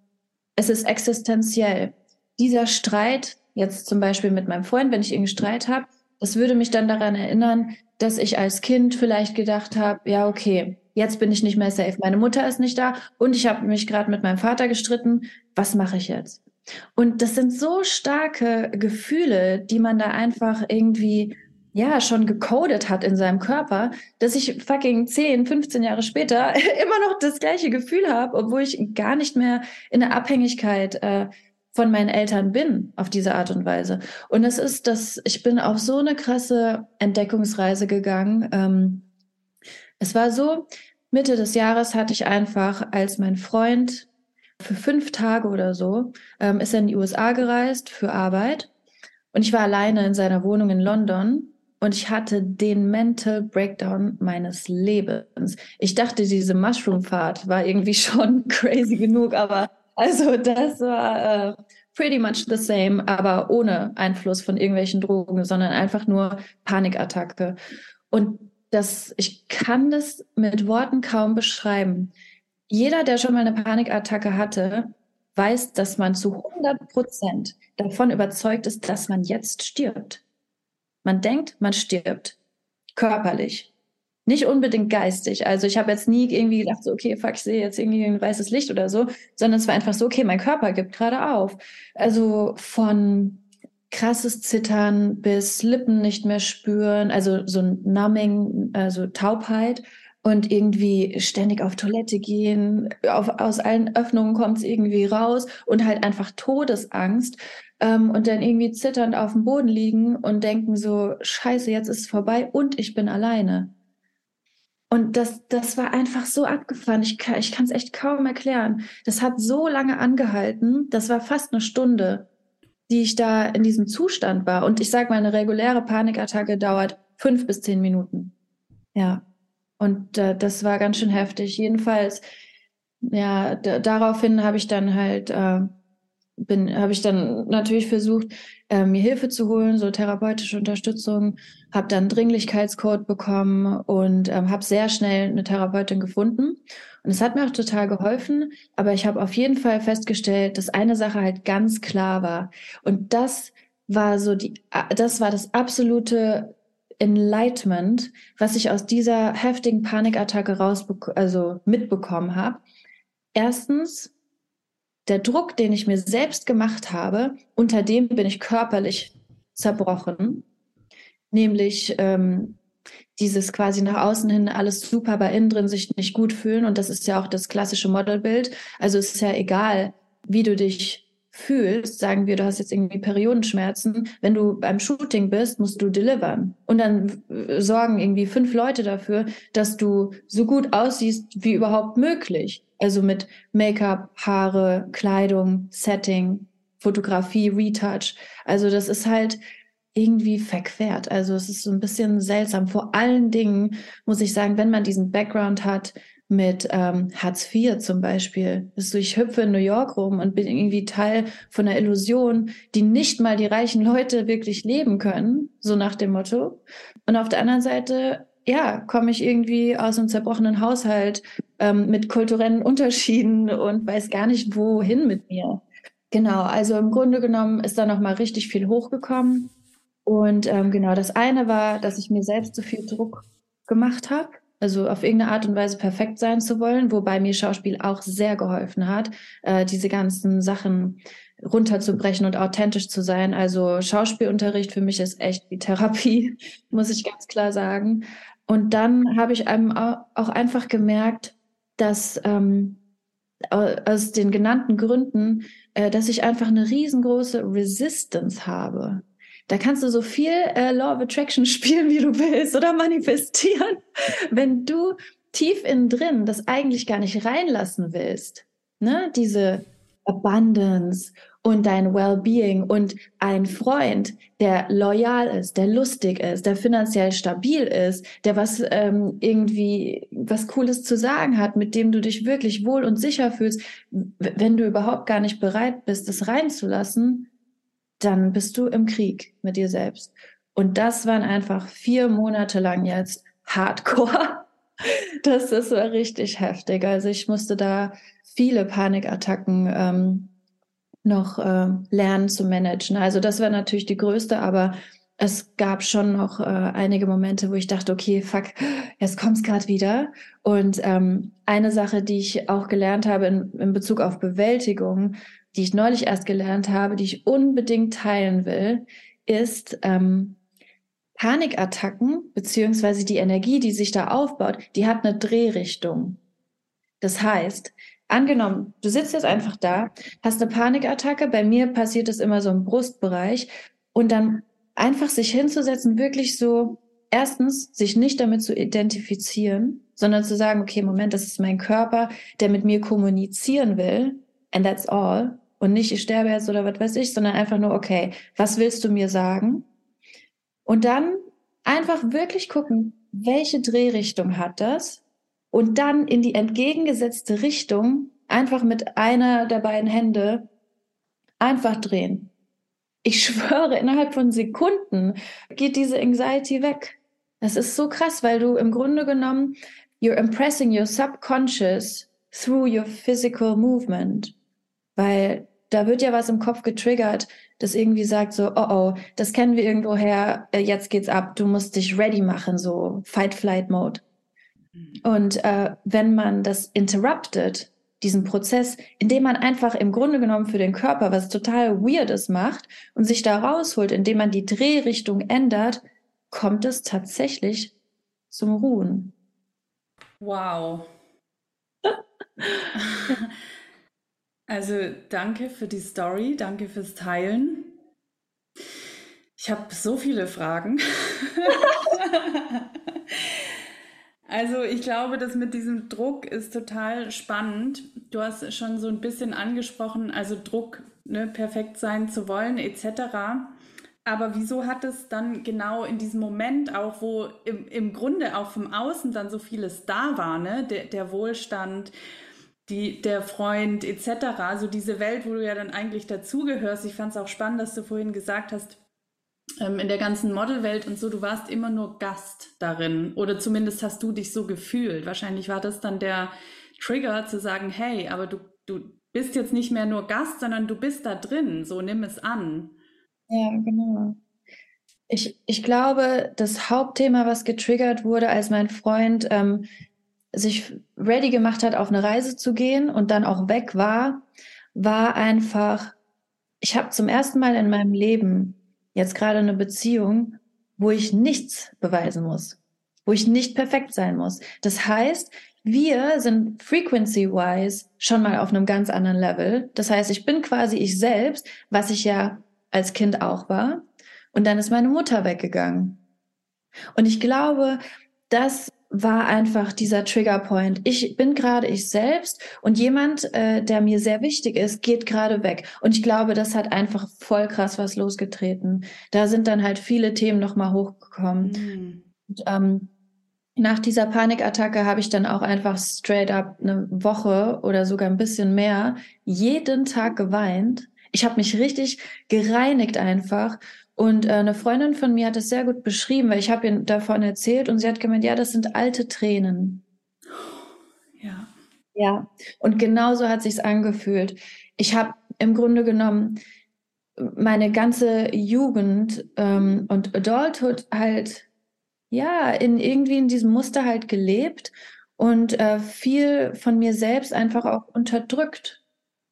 es ist existenziell. Dieser Streit, jetzt zum Beispiel mit meinem Freund, wenn ich irgendeinen Streit habe, das würde mich dann daran erinnern, dass ich als Kind vielleicht gedacht habe, ja, okay, jetzt bin ich nicht mehr safe. Meine Mutter ist nicht da und ich habe mich gerade mit meinem Vater gestritten. Was mache ich jetzt? Und das sind so starke Gefühle, die man da einfach irgendwie ja schon gecodet hat in seinem Körper, dass ich fucking 10, 15 Jahre später immer noch das gleiche Gefühl habe, obwohl ich gar nicht mehr in der Abhängigkeit äh, von meinen Eltern bin auf diese Art und Weise. Und es ist dass ich bin auf so eine krasse Entdeckungsreise gegangen. Ähm, es war so, Mitte des Jahres hatte ich einfach, als mein Freund für fünf Tage oder so, ähm, ist er in die USA gereist für Arbeit. Und ich war alleine in seiner Wohnung in London und ich hatte den Mental Breakdown meines Lebens. Ich dachte, diese Mushroom-Fahrt war irgendwie schon crazy genug, aber also das war äh, pretty much the same, aber ohne Einfluss von irgendwelchen Drogen, sondern einfach nur Panikattacke. Und das, ich kann das mit Worten kaum beschreiben. Jeder, der schon mal eine Panikattacke hatte, weiß, dass man zu 100 Prozent davon überzeugt ist, dass man jetzt stirbt. Man denkt, man stirbt. Körperlich. Nicht unbedingt geistig. Also ich habe jetzt nie irgendwie gedacht, so, okay, fuck, ich sehe jetzt irgendwie ein weißes Licht oder so, sondern es war einfach so, okay, mein Körper gibt gerade auf. Also von krasses Zittern bis Lippen nicht mehr spüren, also so ein Numbing, also Taubheit und irgendwie ständig auf Toilette gehen, auf, aus allen Öffnungen kommt es irgendwie raus und halt einfach Todesangst ähm, und dann irgendwie zitternd auf dem Boden liegen und denken so, scheiße, jetzt ist es vorbei und ich bin alleine. Und das, das war einfach so abgefahren. Ich kann ich es echt kaum erklären. Das hat so lange angehalten. Das war fast eine Stunde, die ich da in diesem Zustand war. Und ich sage mal, eine reguläre Panikattacke dauert fünf bis zehn Minuten. Ja. Und äh, das war ganz schön heftig. Jedenfalls, ja, daraufhin habe ich dann halt äh, bin, habe ich dann natürlich versucht, äh, mir Hilfe zu holen, so therapeutische Unterstützung, habe dann Dringlichkeitscode bekommen und ähm, habe sehr schnell eine Therapeutin gefunden. Und es hat mir auch total geholfen, aber ich habe auf jeden Fall festgestellt, dass eine Sache halt ganz klar war. Und das war so die, das war das absolute Enlightenment, was ich aus dieser heftigen Panikattacke raus, also mitbekommen habe. Erstens, der Druck, den ich mir selbst gemacht habe, unter dem bin ich körperlich zerbrochen. Nämlich ähm, dieses quasi nach außen hin alles super, aber innen drin sich nicht gut fühlen. Und das ist ja auch das klassische Modelbild. Also es ist ja egal, wie du dich fühlst, sagen wir, du hast jetzt irgendwie Periodenschmerzen, wenn du beim Shooting bist, musst du delivern. Und dann äh, sorgen irgendwie fünf Leute dafür, dass du so gut aussiehst wie überhaupt möglich. Also mit Make-up, Haare, Kleidung, Setting, Fotografie, Retouch. Also das ist halt irgendwie verquert. Also es ist so ein bisschen seltsam. Vor allen Dingen muss ich sagen, wenn man diesen Background hat mit ähm, Hartz IV zum Beispiel, ist so, ich hüpfe in New York rum und bin irgendwie Teil von einer Illusion, die nicht mal die reichen Leute wirklich leben können, so nach dem Motto. Und auf der anderen Seite ja, komme ich irgendwie aus einem zerbrochenen Haushalt ähm, mit kulturellen Unterschieden und weiß gar nicht, wohin mit mir. Genau, also im Grunde genommen ist da nochmal richtig viel hochgekommen. Und ähm, genau, das eine war, dass ich mir selbst so viel Druck gemacht habe, also auf irgendeine Art und Weise perfekt sein zu wollen, wobei mir Schauspiel auch sehr geholfen hat, äh, diese ganzen Sachen runterzubrechen und authentisch zu sein. Also Schauspielunterricht für mich ist echt wie Therapie, muss ich ganz klar sagen. Und dann habe ich einem auch einfach gemerkt, dass ähm, aus den genannten Gründen, äh, dass ich einfach eine riesengroße Resistance habe. Da kannst du so viel äh, Law of Attraction spielen, wie du willst, oder manifestieren. Wenn du tief innen drin das eigentlich gar nicht reinlassen willst, ne, diese Abundance und dein Wellbeing und ein Freund, der loyal ist, der lustig ist, der finanziell stabil ist, der was ähm, irgendwie was Cooles zu sagen hat, mit dem du dich wirklich wohl und sicher fühlst, wenn du überhaupt gar nicht bereit bist, das reinzulassen, dann bist du im Krieg mit dir selbst. Und das waren einfach vier Monate lang jetzt Hardcore. Das, war richtig heftig. Also ich musste da viele Panikattacken ähm, noch äh, lernen zu managen. Also das war natürlich die größte, aber es gab schon noch äh, einige Momente, wo ich dachte, okay, fuck, jetzt kommt's gerade wieder. Und ähm, eine Sache, die ich auch gelernt habe in, in Bezug auf Bewältigung, die ich neulich erst gelernt habe, die ich unbedingt teilen will, ist ähm, Panikattacken beziehungsweise die Energie, die sich da aufbaut, die hat eine Drehrichtung. Das heißt, angenommen, du sitzt jetzt einfach da, hast eine Panikattacke, bei mir passiert es immer so im Brustbereich und dann einfach sich hinzusetzen, wirklich so, erstens, sich nicht damit zu identifizieren, sondern zu sagen, okay, Moment, das ist mein Körper, der mit mir kommunizieren will, and that's all. Und nicht, ich sterbe jetzt oder was weiß ich, sondern einfach nur, okay, was willst du mir sagen? Und dann einfach wirklich gucken, welche Drehrichtung hat das? Und dann in die entgegengesetzte Richtung einfach mit einer der beiden Hände einfach drehen. Ich schwöre, innerhalb von Sekunden geht diese Anxiety weg. Das ist so krass, weil du im Grunde genommen, you're impressing your subconscious through your physical movement. Weil da wird ja was im Kopf getriggert, das irgendwie sagt so, oh oh, das kennen wir irgendwo her, äh, jetzt geht's ab, du musst dich ready machen, so Fight-Flight-Mode. Und äh, wenn man das interruptet, diesen Prozess, indem man einfach im Grunde genommen für den Körper was total Weirdes macht und sich da rausholt, indem man die Drehrichtung ändert, kommt es tatsächlich zum Ruhen. Wow. also danke für die Story, danke fürs Teilen. Ich habe so viele Fragen. Also ich glaube, das mit diesem Druck ist total spannend. Du hast schon so ein bisschen angesprochen, also Druck, ne, perfekt sein zu wollen etc. Aber wieso hat es dann genau in diesem Moment auch, wo im, im Grunde auch vom Außen dann so vieles da war, ne? der, der Wohlstand, die, der Freund etc., also diese Welt, wo du ja dann eigentlich dazugehörst. Ich fand es auch spannend, dass du vorhin gesagt hast, in der ganzen Modelwelt und so, du warst immer nur Gast darin oder zumindest hast du dich so gefühlt. Wahrscheinlich war das dann der Trigger zu sagen, hey, aber du, du bist jetzt nicht mehr nur Gast, sondern du bist da drin, so nimm es an. Ja, genau. Ich, ich glaube, das Hauptthema, was getriggert wurde, als mein Freund ähm, sich ready gemacht hat, auf eine Reise zu gehen und dann auch weg war, war einfach, ich habe zum ersten Mal in meinem Leben jetzt gerade eine Beziehung, wo ich nichts beweisen muss, wo ich nicht perfekt sein muss. Das heißt, wir sind frequency-wise schon mal auf einem ganz anderen Level. Das heißt, ich bin quasi ich selbst, was ich ja als Kind auch war. Und dann ist meine Mutter weggegangen. Und ich glaube, das war einfach dieser Triggerpoint. Ich bin gerade ich selbst und jemand, äh, der mir sehr wichtig ist, geht gerade weg. Und ich glaube, das hat einfach voll krass was losgetreten. Da sind dann halt viele Themen nochmal hochgekommen. Mhm. Und, ähm, nach dieser Panikattacke habe ich dann auch einfach straight up eine Woche oder sogar ein bisschen mehr jeden Tag geweint. Ich habe mich richtig gereinigt einfach und äh, eine Freundin von mir hat es sehr gut beschrieben, weil ich habe ihr davon erzählt und sie hat gemeint, ja, das sind alte Tränen. Ja. Ja, und genauso hat sich's angefühlt. Ich habe im Grunde genommen meine ganze Jugend ähm, und Adulthood halt ja in irgendwie in diesem Muster halt gelebt und äh, viel von mir selbst einfach auch unterdrückt.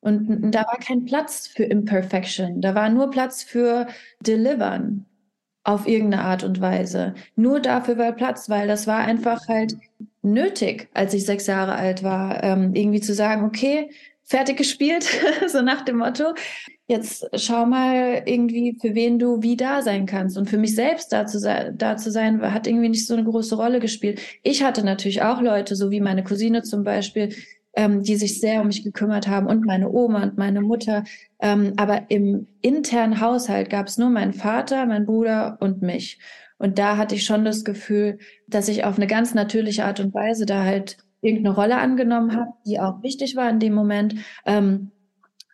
Und da war kein Platz für Imperfection. Da war nur Platz für Delivern auf irgendeine Art und Weise. Nur dafür war Platz, weil das war einfach halt nötig, als ich sechs Jahre alt war, ähm, irgendwie zu sagen, okay, fertig gespielt, so nach dem Motto. Jetzt schau mal irgendwie, für wen du wie da sein kannst. Und für mich selbst da zu, da zu sein, hat irgendwie nicht so eine große Rolle gespielt. Ich hatte natürlich auch Leute, so wie meine Cousine zum Beispiel, ähm, die sich sehr um mich gekümmert haben und meine Oma und meine Mutter. Ähm, aber im internen Haushalt gab es nur meinen Vater, meinen Bruder und mich. Und da hatte ich schon das Gefühl, dass ich auf eine ganz natürliche Art und Weise da halt irgendeine Rolle angenommen habe, die auch wichtig war in dem Moment. Ähm,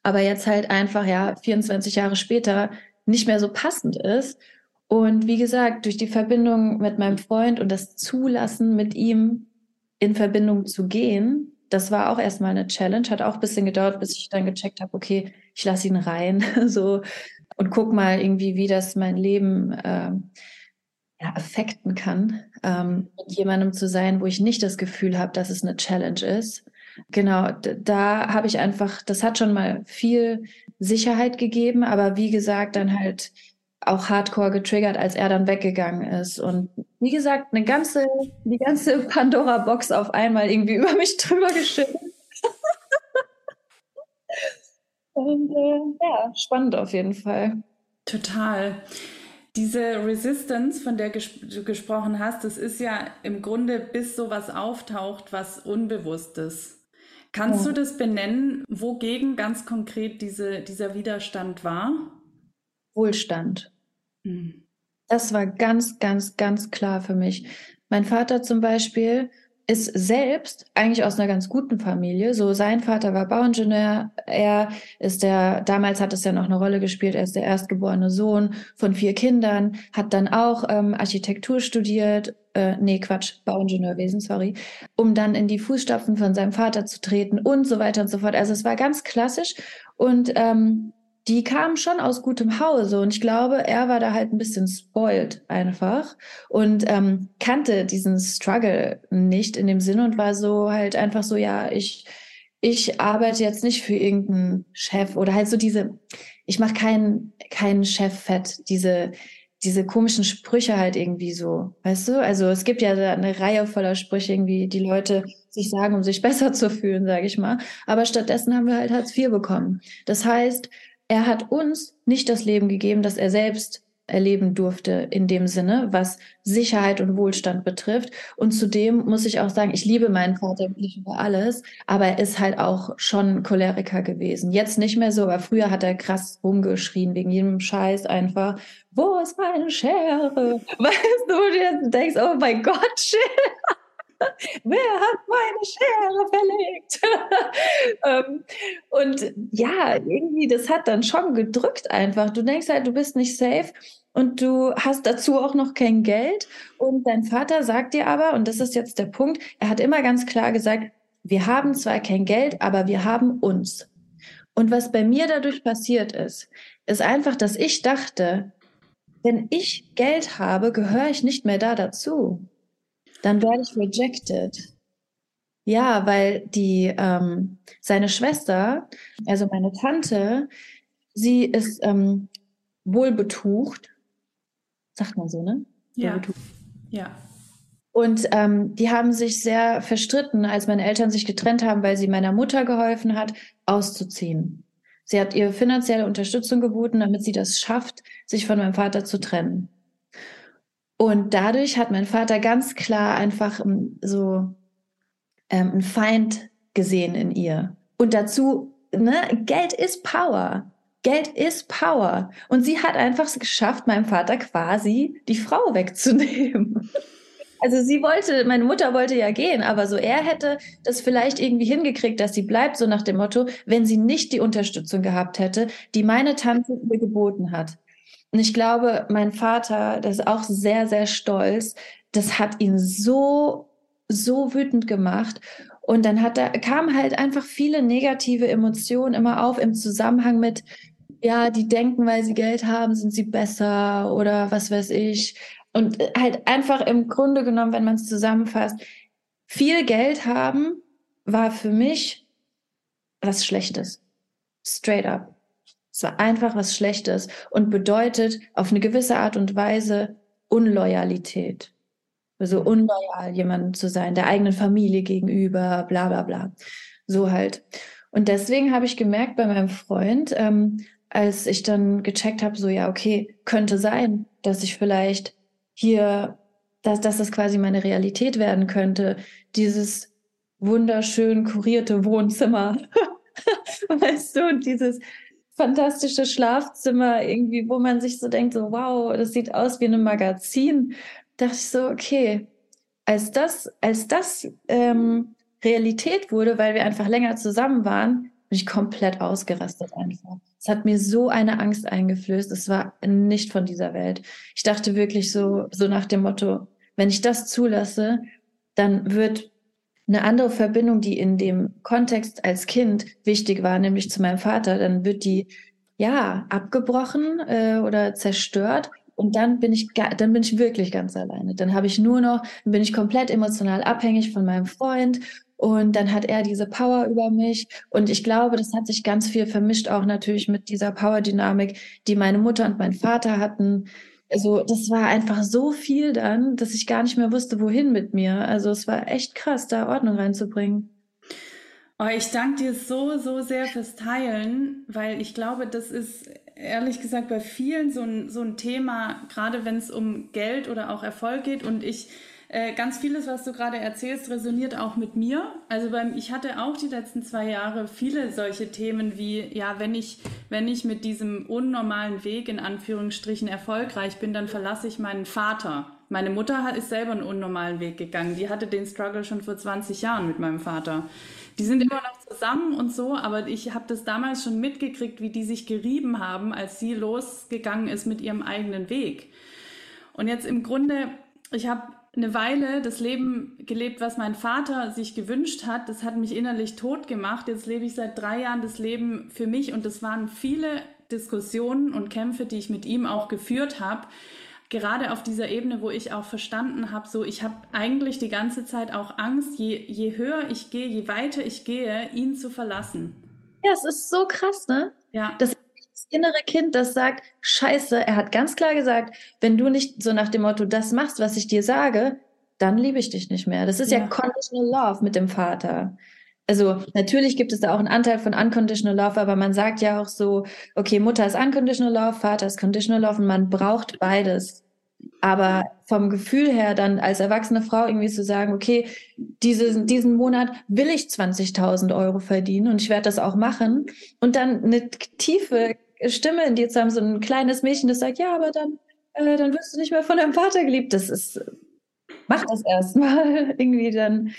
aber jetzt halt einfach, ja, 24 Jahre später nicht mehr so passend ist. Und wie gesagt, durch die Verbindung mit meinem Freund und das Zulassen mit ihm in Verbindung zu gehen, das war auch erstmal eine Challenge, hat auch ein bisschen gedauert, bis ich dann gecheckt habe, okay, ich lasse ihn rein, so und guck mal irgendwie, wie das mein Leben ähm, ja, affekten kann, ähm, mit jemandem zu sein, wo ich nicht das Gefühl habe, dass es eine Challenge ist. Genau, da habe ich einfach, das hat schon mal viel Sicherheit gegeben, aber wie gesagt, dann halt auch hardcore getriggert, als er dann weggegangen ist. Und wie gesagt, eine ganze, die ganze Pandora-Box auf einmal irgendwie über mich drüber geschüttet. Und äh, ja, spannend auf jeden Fall. Total. Diese Resistance, von der ges du gesprochen hast, das ist ja im Grunde, bis sowas auftaucht, was Unbewusstes. Kannst ja. du das benennen, wogegen ganz konkret diese, dieser Widerstand war? Wohlstand. Hm. Das war ganz, ganz, ganz klar für mich. Mein Vater zum Beispiel ist selbst eigentlich aus einer ganz guten Familie. So sein Vater war Bauingenieur. Er ist der, damals hat es ja noch eine Rolle gespielt. Er ist der erstgeborene Sohn von vier Kindern, hat dann auch ähm, Architektur studiert. Äh, nee, Quatsch, Bauingenieurwesen, sorry, um dann in die Fußstapfen von seinem Vater zu treten und so weiter und so fort. Also es war ganz klassisch und ähm, die kamen schon aus gutem Hause und ich glaube, er war da halt ein bisschen spoiled einfach und ähm, kannte diesen Struggle nicht in dem Sinne und war so halt einfach so, ja, ich, ich arbeite jetzt nicht für irgendeinen Chef oder halt so diese, ich mache keinen keinen Chef fett, diese diese komischen Sprüche halt irgendwie so, weißt du? Also es gibt ja eine Reihe voller Sprüche irgendwie, die Leute sich sagen, um sich besser zu fühlen, sage ich mal. Aber stattdessen haben wir halt Hartz IV bekommen. Das heißt, er hat uns nicht das Leben gegeben, das er selbst erleben durfte in dem Sinne, was Sicherheit und Wohlstand betrifft. Und zudem muss ich auch sagen, ich liebe meinen Vater wirklich über alles, aber er ist halt auch schon Choleriker gewesen. Jetzt nicht mehr so, aber früher hat er krass rumgeschrien wegen jedem Scheiß einfach. Wo ist meine Schere? Weißt du, wo du denkst, oh mein Gott, chill. Wer hat meine Schere verlegt? ähm, und ja, irgendwie, das hat dann schon gedrückt einfach. Du denkst halt, du bist nicht safe und du hast dazu auch noch kein Geld. Und dein Vater sagt dir aber, und das ist jetzt der Punkt, er hat immer ganz klar gesagt, wir haben zwar kein Geld, aber wir haben uns. Und was bei mir dadurch passiert ist, ist einfach, dass ich dachte, wenn ich Geld habe, gehöre ich nicht mehr da dazu dann werde ich rejected. Ja, weil die ähm, seine Schwester, also meine Tante, sie ist ähm, wohlbetucht, sagt man so, ne? Ja. Ja. Und ähm, die haben sich sehr verstritten, als meine Eltern sich getrennt haben, weil sie meiner Mutter geholfen hat, auszuziehen. Sie hat ihr finanzielle Unterstützung geboten, damit sie das schafft, sich von meinem Vater zu trennen. Und dadurch hat mein Vater ganz klar einfach ähm, so ähm, einen Feind gesehen in ihr. Und dazu, ne, Geld ist Power. Geld ist Power. Und sie hat einfach es geschafft, meinem Vater quasi die Frau wegzunehmen. Also sie wollte, meine Mutter wollte ja gehen, aber so er hätte das vielleicht irgendwie hingekriegt, dass sie bleibt, so nach dem Motto, wenn sie nicht die Unterstützung gehabt hätte, die meine Tante ihr geboten hat. Und ich glaube, mein Vater, der ist auch sehr, sehr stolz. Das hat ihn so, so wütend gemacht. Und dann hat er, kam halt einfach viele negative Emotionen immer auf im Zusammenhang mit, ja, die denken, weil sie Geld haben, sind sie besser oder was weiß ich. Und halt einfach im Grunde genommen, wenn man es zusammenfasst, viel Geld haben war für mich was Schlechtes. Straight up. Es war einfach was Schlechtes und bedeutet auf eine gewisse Art und Weise Unloyalität. Also unloyal jemandem zu sein, der eigenen Familie gegenüber, bla bla bla. So halt. Und deswegen habe ich gemerkt bei meinem Freund, ähm, als ich dann gecheckt habe, so ja, okay, könnte sein, dass ich vielleicht hier, dass, dass das quasi meine Realität werden könnte, dieses wunderschön kurierte Wohnzimmer. weißt du, und dieses fantastische Schlafzimmer irgendwie, wo man sich so denkt, so wow, das sieht aus wie ein Magazin. Da dachte ich so, okay, als das, als das ähm, Realität wurde, weil wir einfach länger zusammen waren, bin ich komplett ausgerastet einfach. Es hat mir so eine Angst eingeflößt. Es war nicht von dieser Welt. Ich dachte wirklich so, so nach dem Motto, wenn ich das zulasse, dann wird eine andere Verbindung, die in dem Kontext als Kind wichtig war, nämlich zu meinem Vater, dann wird die ja abgebrochen äh, oder zerstört. Und dann bin ich dann bin ich wirklich ganz alleine. Dann habe ich nur noch, bin ich komplett emotional abhängig von meinem Freund. Und dann hat er diese Power über mich. Und ich glaube, das hat sich ganz viel vermischt auch natürlich mit dieser Power-Dynamik, die meine Mutter und mein Vater hatten also das war einfach so viel dann, dass ich gar nicht mehr wusste, wohin mit mir. Also es war echt krass, da Ordnung reinzubringen. Oh, ich danke dir so, so sehr fürs Teilen, weil ich glaube, das ist ehrlich gesagt bei vielen so ein, so ein Thema, gerade wenn es um Geld oder auch Erfolg geht. Und ich äh, ganz vieles, was du gerade erzählst, resoniert auch mit mir. Also beim, ich hatte auch die letzten zwei Jahre viele solche Themen wie, ja, wenn ich, wenn ich mit diesem unnormalen Weg in Anführungsstrichen erfolgreich bin, dann verlasse ich meinen Vater. Meine Mutter ist selber einen unnormalen Weg gegangen. Die hatte den Struggle schon vor 20 Jahren mit meinem Vater. Die sind immer noch zusammen und so, aber ich habe das damals schon mitgekriegt, wie die sich gerieben haben, als sie losgegangen ist mit ihrem eigenen Weg. Und jetzt im Grunde, ich habe eine Weile das Leben gelebt, was mein Vater sich gewünscht hat. Das hat mich innerlich tot gemacht. Jetzt lebe ich seit drei Jahren das Leben für mich und das waren viele Diskussionen und Kämpfe, die ich mit ihm auch geführt habe. Gerade auf dieser Ebene, wo ich auch verstanden habe, so ich habe eigentlich die ganze Zeit auch Angst, je, je höher ich gehe, je weiter ich gehe, ihn zu verlassen. Ja, es ist so krass, ne? Ja. Das innere Kind, das sagt, scheiße, er hat ganz klar gesagt, wenn du nicht so nach dem Motto das machst, was ich dir sage, dann liebe ich dich nicht mehr. Das ist ja, ja conditional love mit dem Vater. Also natürlich gibt es da auch einen Anteil von unconditional love, aber man sagt ja auch so, okay, Mutter ist unconditional love, Vater ist conditional love und man braucht beides. Aber vom Gefühl her dann als erwachsene Frau irgendwie zu sagen, okay, diese, diesen Monat will ich 20.000 Euro verdienen und ich werde das auch machen. Und dann eine tiefe Stimme in dir zu haben, so ein kleines Mädchen, das sagt, ja, aber dann, äh, dann wirst du nicht mehr von deinem Vater geliebt. Das ist, mach das erstmal. irgendwie dann,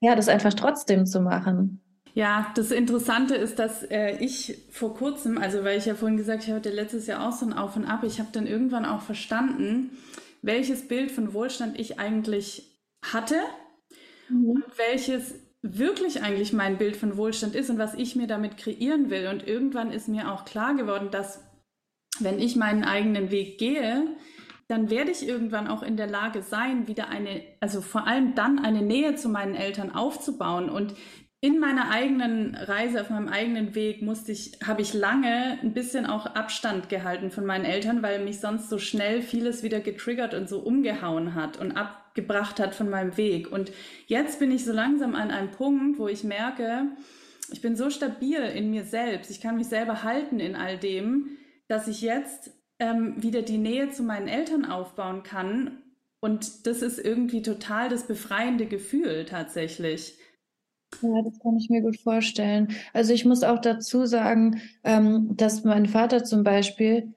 ja, das einfach trotzdem zu machen. Ja, das Interessante ist, dass äh, ich vor kurzem, also weil ich ja vorhin gesagt habe, ich hatte letztes Jahr auch so ein Auf und Ab, ich habe dann irgendwann auch verstanden, welches Bild von Wohlstand ich eigentlich hatte mhm. und welches wirklich eigentlich mein Bild von Wohlstand ist und was ich mir damit kreieren will. Und irgendwann ist mir auch klar geworden, dass wenn ich meinen eigenen Weg gehe, dann werde ich irgendwann auch in der Lage sein, wieder eine, also vor allem dann eine Nähe zu meinen Eltern aufzubauen. Und in meiner eigenen Reise, auf meinem eigenen Weg musste ich, habe ich lange ein bisschen auch Abstand gehalten von meinen Eltern, weil mich sonst so schnell vieles wieder getriggert und so umgehauen hat und abgebracht hat von meinem Weg. Und jetzt bin ich so langsam an einem Punkt, wo ich merke, ich bin so stabil in mir selbst, ich kann mich selber halten in all dem, dass ich jetzt ähm, wieder die Nähe zu meinen Eltern aufbauen kann. Und das ist irgendwie total das befreiende Gefühl tatsächlich. Ja, das kann ich mir gut vorstellen. Also ich muss auch dazu sagen, ähm, dass mein Vater zum Beispiel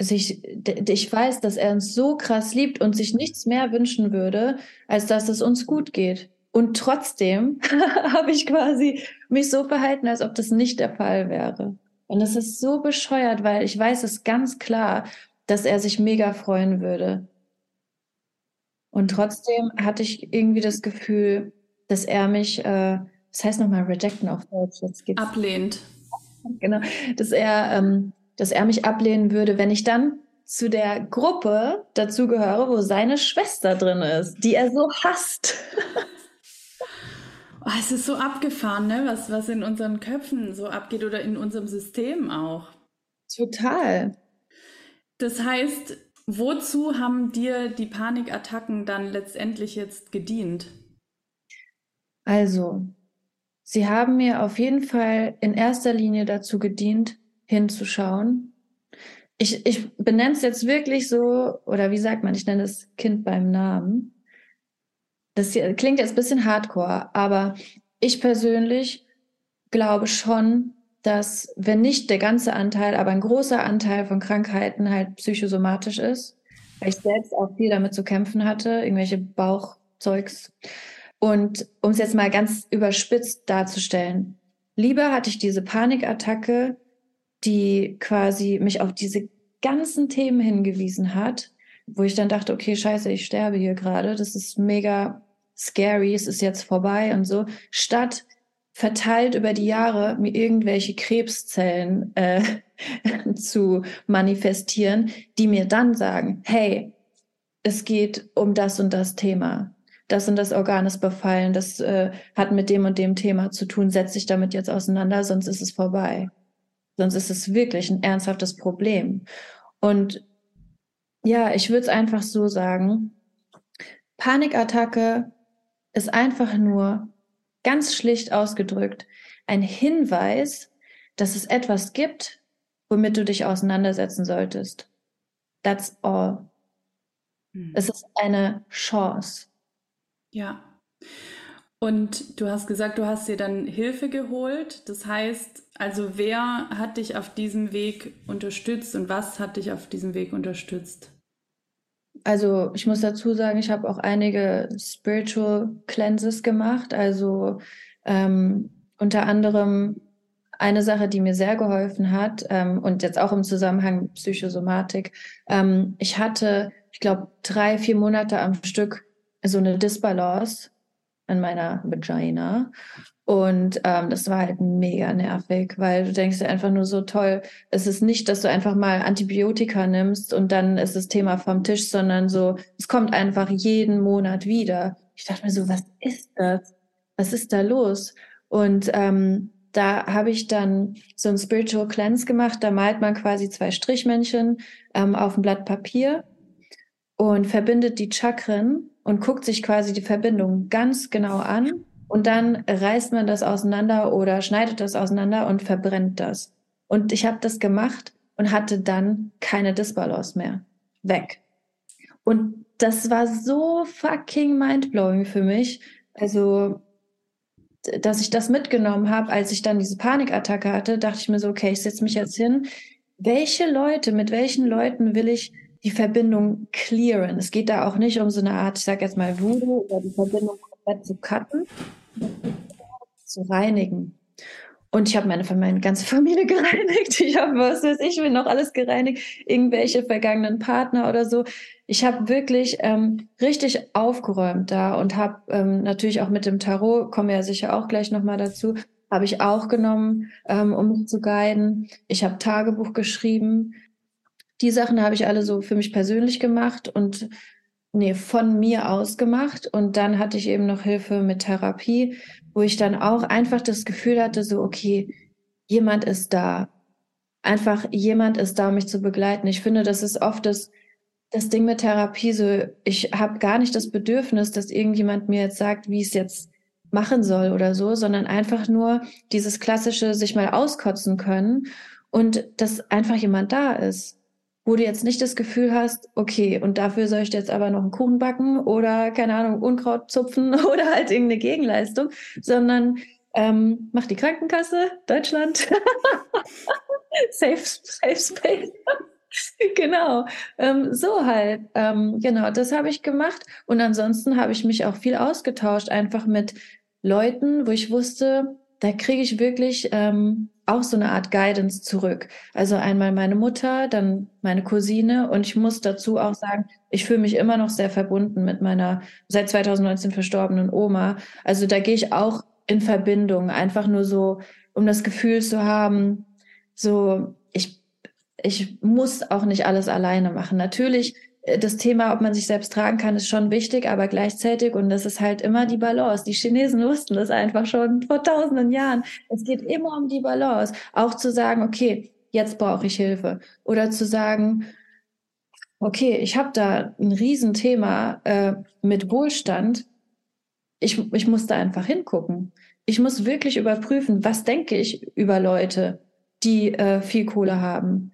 sich, ich weiß, dass er uns so krass liebt und sich nichts mehr wünschen würde, als dass es uns gut geht. Und trotzdem habe ich quasi mich so verhalten, als ob das nicht der Fall wäre. Und es ist so bescheuert, weil ich weiß es ganz klar, dass er sich mega freuen würde. Und trotzdem hatte ich irgendwie das Gefühl, dass er mich, äh, das heißt nochmal rejecten auf Deutsch, jetzt geht's. Ablehnt. Genau, dass er, ähm, dass er mich ablehnen würde, wenn ich dann zu der Gruppe dazugehöre, wo seine Schwester drin ist, die er so hasst. Oh, es ist so abgefahren, ne? was, was in unseren Köpfen so abgeht oder in unserem System auch. Total. Das heißt, wozu haben dir die Panikattacken dann letztendlich jetzt gedient? Also, sie haben mir auf jeden Fall in erster Linie dazu gedient, hinzuschauen. Ich, ich benenne es jetzt wirklich so, oder wie sagt man, ich nenne das Kind beim Namen. Das hier, klingt jetzt ein bisschen hardcore, aber ich persönlich glaube schon, dass wenn nicht der ganze Anteil, aber ein großer Anteil von Krankheiten halt psychosomatisch ist, weil ich selbst auch viel damit zu kämpfen hatte, irgendwelche Bauchzeugs, und um es jetzt mal ganz überspitzt darzustellen, lieber hatte ich diese Panikattacke, die quasi mich auf diese ganzen Themen hingewiesen hat, wo ich dann dachte, okay, scheiße, ich sterbe hier gerade, das ist mega scary, es ist jetzt vorbei und so, statt verteilt über die Jahre mir irgendwelche Krebszellen äh, zu manifestieren, die mir dann sagen, hey, es geht um das und das Thema das und das Organ ist befallen, das äh, hat mit dem und dem Thema zu tun, setz dich damit jetzt auseinander, sonst ist es vorbei. Sonst ist es wirklich ein ernsthaftes Problem. Und ja, ich würde es einfach so sagen, Panikattacke ist einfach nur ganz schlicht ausgedrückt ein Hinweis, dass es etwas gibt, womit du dich auseinandersetzen solltest. That's all. Hm. Es ist eine Chance. Ja. Und du hast gesagt, du hast dir dann Hilfe geholt. Das heißt, also wer hat dich auf diesem Weg unterstützt und was hat dich auf diesem Weg unterstützt? Also ich muss dazu sagen, ich habe auch einige Spiritual Cleanses gemacht. Also ähm, unter anderem eine Sache, die mir sehr geholfen hat ähm, und jetzt auch im Zusammenhang mit Psychosomatik. Ähm, ich hatte, ich glaube, drei, vier Monate am Stück so eine Disbalance in meiner Vagina. Und ähm, das war halt mega nervig, weil du denkst einfach nur so toll, es ist nicht, dass du einfach mal Antibiotika nimmst und dann ist das Thema vom Tisch, sondern so, es kommt einfach jeden Monat wieder. Ich dachte mir so, was ist das? Was ist da los? Und ähm, da habe ich dann so ein Spiritual Cleanse gemacht. Da malt man quasi zwei Strichmännchen ähm, auf ein Blatt Papier und verbindet die Chakren und guckt sich quasi die Verbindung ganz genau an und dann reißt man das auseinander oder schneidet das auseinander und verbrennt das. Und ich habe das gemacht und hatte dann keine Disbalance mehr. Weg. Und das war so fucking mindblowing für mich. Also, dass ich das mitgenommen habe, als ich dann diese Panikattacke hatte, dachte ich mir so, okay, ich setze mich jetzt hin. Welche Leute, mit welchen Leuten will ich die Verbindung clearen. Es geht da auch nicht um so eine Art, ich sage jetzt mal Voodoo oder die Verbindung komplett zu cutten, zu reinigen. Und ich habe meine, meine ganze Familie gereinigt. Ich habe, was weiß ich, bin noch alles gereinigt. Irgendwelche vergangenen Partner oder so. Ich habe wirklich ähm, richtig aufgeräumt da und habe ähm, natürlich auch mit dem Tarot, kommen ja sicher auch gleich nochmal dazu, habe ich auch genommen, ähm, um mich zu guiden. Ich habe Tagebuch geschrieben die Sachen habe ich alle so für mich persönlich gemacht und nee, von mir aus gemacht. Und dann hatte ich eben noch Hilfe mit Therapie, wo ich dann auch einfach das Gefühl hatte, so, okay, jemand ist da. Einfach jemand ist da, um mich zu begleiten. Ich finde, das ist oft das, das Ding mit Therapie, so, ich habe gar nicht das Bedürfnis, dass irgendjemand mir jetzt sagt, wie es jetzt machen soll oder so, sondern einfach nur dieses klassische sich mal auskotzen können und dass einfach jemand da ist wo du jetzt nicht das Gefühl hast, okay, und dafür soll ich jetzt aber noch einen Kuchen backen oder, keine Ahnung, Unkraut zupfen oder halt irgendeine Gegenleistung, sondern ähm, mach die Krankenkasse, Deutschland, safe, safe Space. genau, ähm, so halt. Ähm, genau, das habe ich gemacht. Und ansonsten habe ich mich auch viel ausgetauscht, einfach mit Leuten, wo ich wusste, da kriege ich wirklich ähm, auch so eine Art Guidance zurück. Also einmal meine Mutter, dann meine Cousine und ich muss dazu auch sagen, ich fühle mich immer noch sehr verbunden mit meiner seit 2019 verstorbenen Oma. Also da gehe ich auch in Verbindung, einfach nur so, um das Gefühl zu haben, so ich ich muss auch nicht alles alleine machen. Natürlich das Thema, ob man sich selbst tragen kann, ist schon wichtig, aber gleichzeitig, und das ist halt immer die Balance. Die Chinesen wussten das einfach schon vor tausenden Jahren. Es geht immer um die Balance. Auch zu sagen, okay, jetzt brauche ich Hilfe. Oder zu sagen, okay, ich habe da ein Riesenthema äh, mit Wohlstand. Ich, ich muss da einfach hingucken. Ich muss wirklich überprüfen, was denke ich über Leute, die äh, viel Kohle haben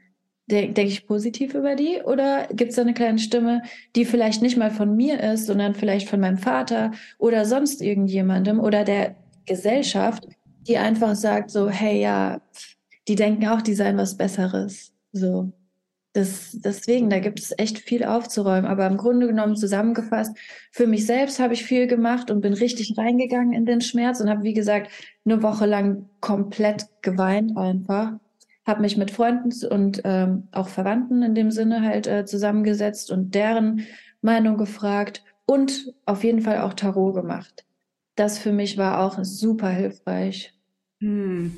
denke ich positiv über die? Oder gibt es da eine kleine Stimme, die vielleicht nicht mal von mir ist, sondern vielleicht von meinem Vater oder sonst irgendjemandem oder der Gesellschaft, die einfach sagt so, hey, ja, die denken auch, die seien was Besseres. So. Das, deswegen, da gibt es echt viel aufzuräumen. Aber im Grunde genommen zusammengefasst, für mich selbst habe ich viel gemacht und bin richtig reingegangen in den Schmerz und habe, wie gesagt, eine Woche lang komplett geweint einfach habe mich mit Freunden und ähm, auch Verwandten in dem Sinne halt äh, zusammengesetzt und deren Meinung gefragt und auf jeden Fall auch Tarot gemacht. Das für mich war auch super hilfreich. Hm.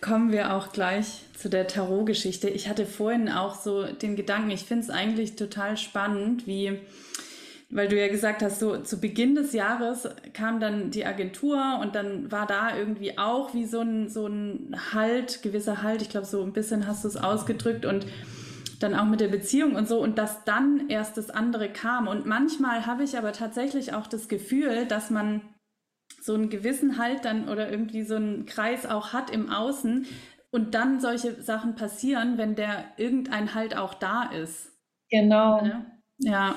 Kommen wir auch gleich zu der Tarot-Geschichte. Ich hatte vorhin auch so den Gedanken, ich finde es eigentlich total spannend, wie weil du ja gesagt hast, so zu Beginn des Jahres kam dann die Agentur und dann war da irgendwie auch wie so ein, so ein Halt, gewisser Halt. Ich glaube, so ein bisschen hast du es ausgedrückt und dann auch mit der Beziehung und so und dass dann erst das andere kam. Und manchmal habe ich aber tatsächlich auch das Gefühl, dass man so einen gewissen Halt dann oder irgendwie so einen Kreis auch hat im Außen und dann solche Sachen passieren, wenn der irgendein Halt auch da ist. Genau. Ja.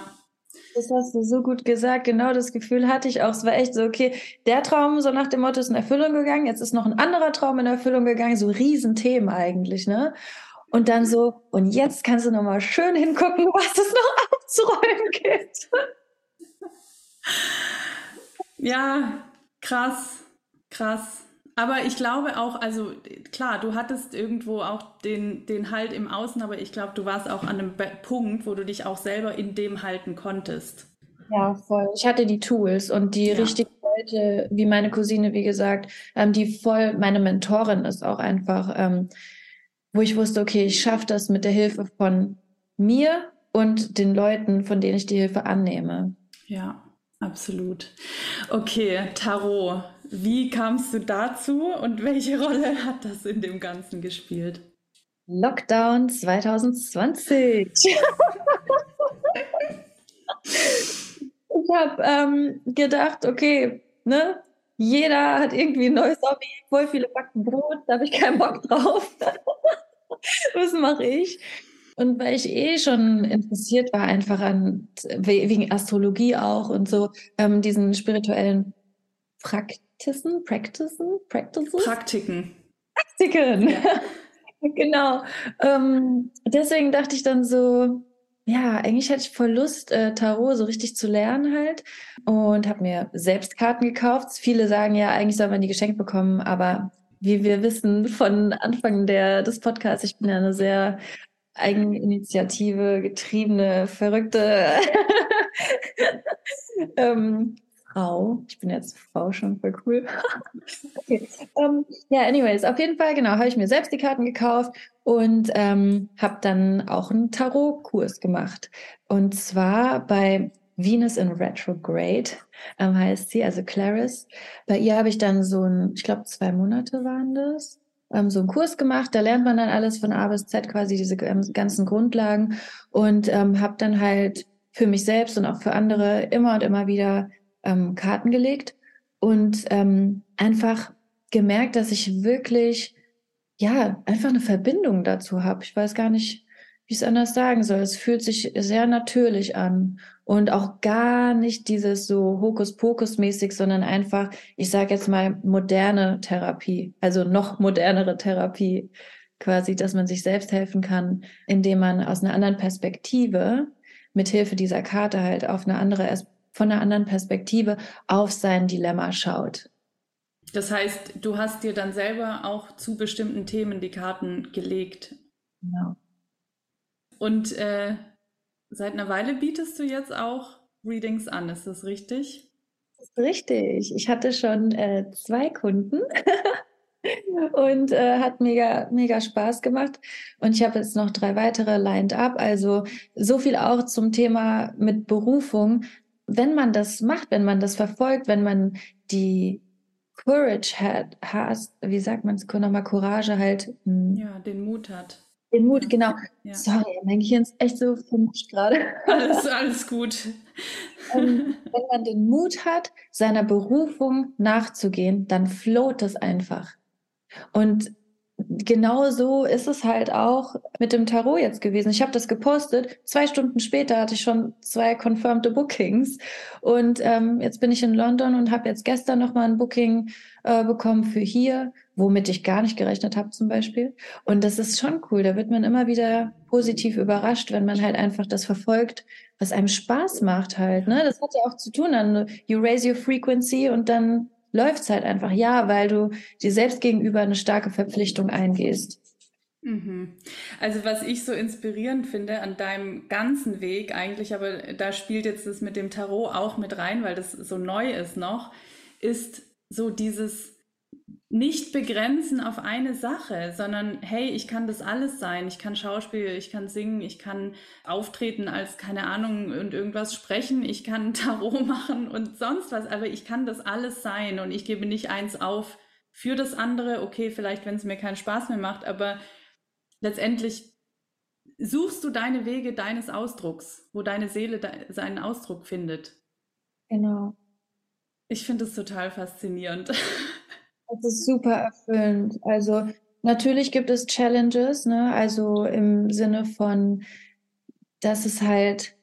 Das hast du so gut gesagt. Genau das Gefühl hatte ich auch. Es war echt so, okay, der Traum so nach dem Motto ist in Erfüllung gegangen. Jetzt ist noch ein anderer Traum in Erfüllung gegangen. So Riesenthemen eigentlich, ne? Und dann so, und jetzt kannst du nochmal schön hingucken, was es noch aufzuräumen gibt. Ja, krass, krass. Aber ich glaube auch, also klar, du hattest irgendwo auch den, den Halt im Außen, aber ich glaube, du warst auch an einem Punkt, wo du dich auch selber in dem halten konntest. Ja, voll. Ich hatte die Tools und die ja. richtigen Leute, wie meine Cousine, wie gesagt, ähm, die voll meine Mentorin ist auch einfach, ähm, wo ich wusste, okay, ich schaffe das mit der Hilfe von mir und den Leuten, von denen ich die Hilfe annehme. Ja, absolut. Okay, Tarot. Wie kamst du dazu und welche Rolle hat das in dem Ganzen gespielt? Lockdown 2020. ich habe ähm, gedacht, okay, ne, jeder hat irgendwie ein neues Hobby, voll viele Backen Brot, da habe ich keinen Bock drauf. Was mache ich? Und weil ich eh schon interessiert war, einfach an, wegen Astrologie auch und so, ähm, diesen spirituellen Praktiken Practicen, Practicen, Practices? Praktiken. Praktiken. Ja. genau. Ähm, deswegen dachte ich dann so, ja, eigentlich hätte ich voll Lust, äh, Tarot so richtig zu lernen halt und habe mir selbst Karten gekauft. Viele sagen ja, eigentlich soll man die geschenkt bekommen, aber wie wir wissen von Anfang der, des Podcasts, ich bin ja eine sehr Eigeninitiative getriebene, verrückte ähm, Frau. Ich bin jetzt Frau schon voll cool. okay. Um, ähm, ja, anyways, auf jeden Fall, genau, habe ich mir selbst die Karten gekauft und ähm, habe dann auch einen Tarotkurs gemacht. Und zwar bei Venus in Retrograde ähm, heißt sie, also Clarice. Bei ihr habe ich dann so ein, ich glaube, zwei Monate waren das, ähm, so einen Kurs gemacht. Da lernt man dann alles von A bis Z, quasi diese ganzen Grundlagen und ähm, habe dann halt für mich selbst und auch für andere immer und immer wieder ähm, Karten gelegt und ähm, einfach gemerkt, dass ich wirklich, ja, einfach eine Verbindung dazu habe. Ich weiß gar nicht, wie ich es anders sagen soll. Es fühlt sich sehr natürlich an und auch gar nicht dieses so Hokuspokus-mäßig, sondern einfach, ich sage jetzt mal, moderne Therapie, also noch modernere Therapie, quasi, dass man sich selbst helfen kann, indem man aus einer anderen Perspektive mit Hilfe dieser Karte halt auf eine andere von einer anderen Perspektive auf sein Dilemma schaut. Das heißt, du hast dir dann selber auch zu bestimmten Themen die Karten gelegt. Genau. Und äh, seit einer Weile bietest du jetzt auch Readings an, ist das richtig? Das ist richtig. Ich hatte schon äh, zwei Kunden und äh, hat mega, mega Spaß gemacht. Und ich habe jetzt noch drei weitere lined up. Also so viel auch zum Thema mit Berufung wenn man das macht, wenn man das verfolgt, wenn man die Courage hat, hast, wie sagt man es, nochmal Courage halt. Hm. Ja, den Mut hat. Den Mut, genau. Ja. Sorry, mein Gehirn ist echt so vermischt gerade. Alles, alles gut. ähm, wenn man den Mut hat, seiner Berufung nachzugehen, dann float es einfach. Und genau so ist es halt auch mit dem Tarot jetzt gewesen. Ich habe das gepostet. Zwei Stunden später hatte ich schon zwei confirmed Bookings. Und ähm, jetzt bin ich in London und habe jetzt gestern nochmal ein Booking äh, bekommen für hier, womit ich gar nicht gerechnet habe zum Beispiel. Und das ist schon cool. Da wird man immer wieder positiv überrascht, wenn man halt einfach das verfolgt, was einem Spaß macht halt. Ne? Das hat ja auch zu tun an you raise your frequency und dann läuft's halt einfach. Ja, weil du dir selbst gegenüber eine starke Verpflichtung eingehst. Mhm. Also was ich so inspirierend finde an deinem ganzen Weg eigentlich, aber da spielt jetzt das mit dem Tarot auch mit rein, weil das so neu ist noch, ist so dieses nicht begrenzen auf eine Sache, sondern hey, ich kann das alles sein. Ich kann Schauspiel, ich kann singen, ich kann auftreten als keine Ahnung und irgendwas sprechen, ich kann Tarot machen und sonst was, aber ich kann das alles sein und ich gebe nicht eins auf für das andere. Okay, vielleicht wenn es mir keinen Spaß mehr macht, aber letztendlich suchst du deine Wege deines Ausdrucks, wo deine Seele de seinen Ausdruck findet. Genau. Ich finde es total faszinierend. Das ist super erfüllend. Also natürlich gibt es Challenges, ne? Also im Sinne von, dass es halt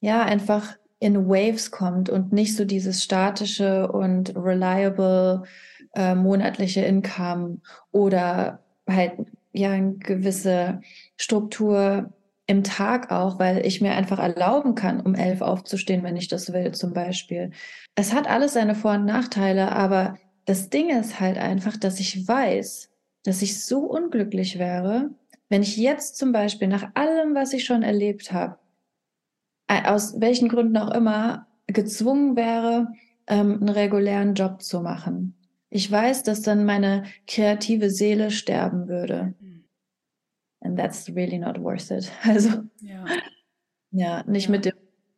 ja einfach in Waves kommt und nicht so dieses statische und reliable äh, monatliche Income oder halt ja eine gewisse Struktur im Tag auch, weil ich mir einfach erlauben kann, um elf aufzustehen, wenn ich das will, zum Beispiel. Es hat alles seine Vor- und Nachteile, aber das Ding ist halt einfach, dass ich weiß, dass ich so unglücklich wäre, wenn ich jetzt zum Beispiel nach allem, was ich schon erlebt habe, aus welchen Gründen auch immer, gezwungen wäre, ähm, einen regulären Job zu machen. Ich weiß, dass dann meine kreative Seele sterben würde. Mhm. And that's really not worth it. Also, ja, ja nicht ja. mit dem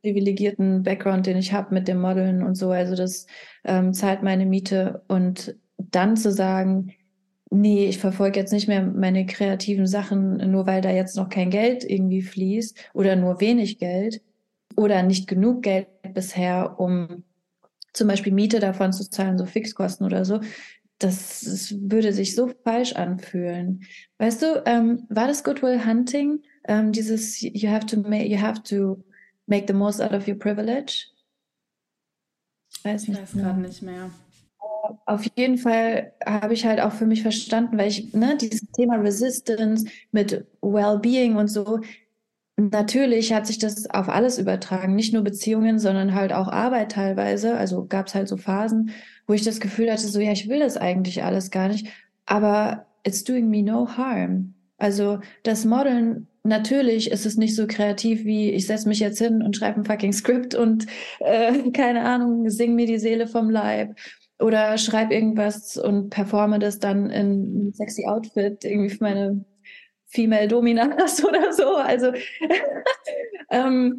privilegierten Background, den ich habe mit dem Modeln und so. Also das ähm, zahlt meine Miete. Und dann zu sagen, nee, ich verfolge jetzt nicht mehr meine kreativen Sachen, nur weil da jetzt noch kein Geld irgendwie fließt oder nur wenig Geld oder nicht genug Geld bisher, um zum Beispiel Miete davon zu zahlen, so Fixkosten oder so. Das, das würde sich so falsch anfühlen. Weißt du, ähm, war das Goodwill Hunting? Ähm, dieses you have to make, you have to make the most out of your privilege? Ich weiß, nicht weiß gerade nicht mehr. Auf jeden Fall habe ich halt auch für mich verstanden, weil ich, ne, dieses Thema Resistance mit Wellbeing und so, natürlich hat sich das auf alles übertragen. Nicht nur Beziehungen, sondern halt auch Arbeit teilweise. Also gab es halt so Phasen, wo ich das Gefühl hatte, so, ja, ich will das eigentlich alles gar nicht, aber it's doing me no harm. Also das Modeln natürlich ist es nicht so kreativ wie ich setze mich jetzt hin und schreibe ein fucking Skript und äh, keine Ahnung, sing mir die Seele vom Leib oder schreibe irgendwas und performe das dann in einem sexy Outfit irgendwie für meine Female Dominas oder so. Also ähm,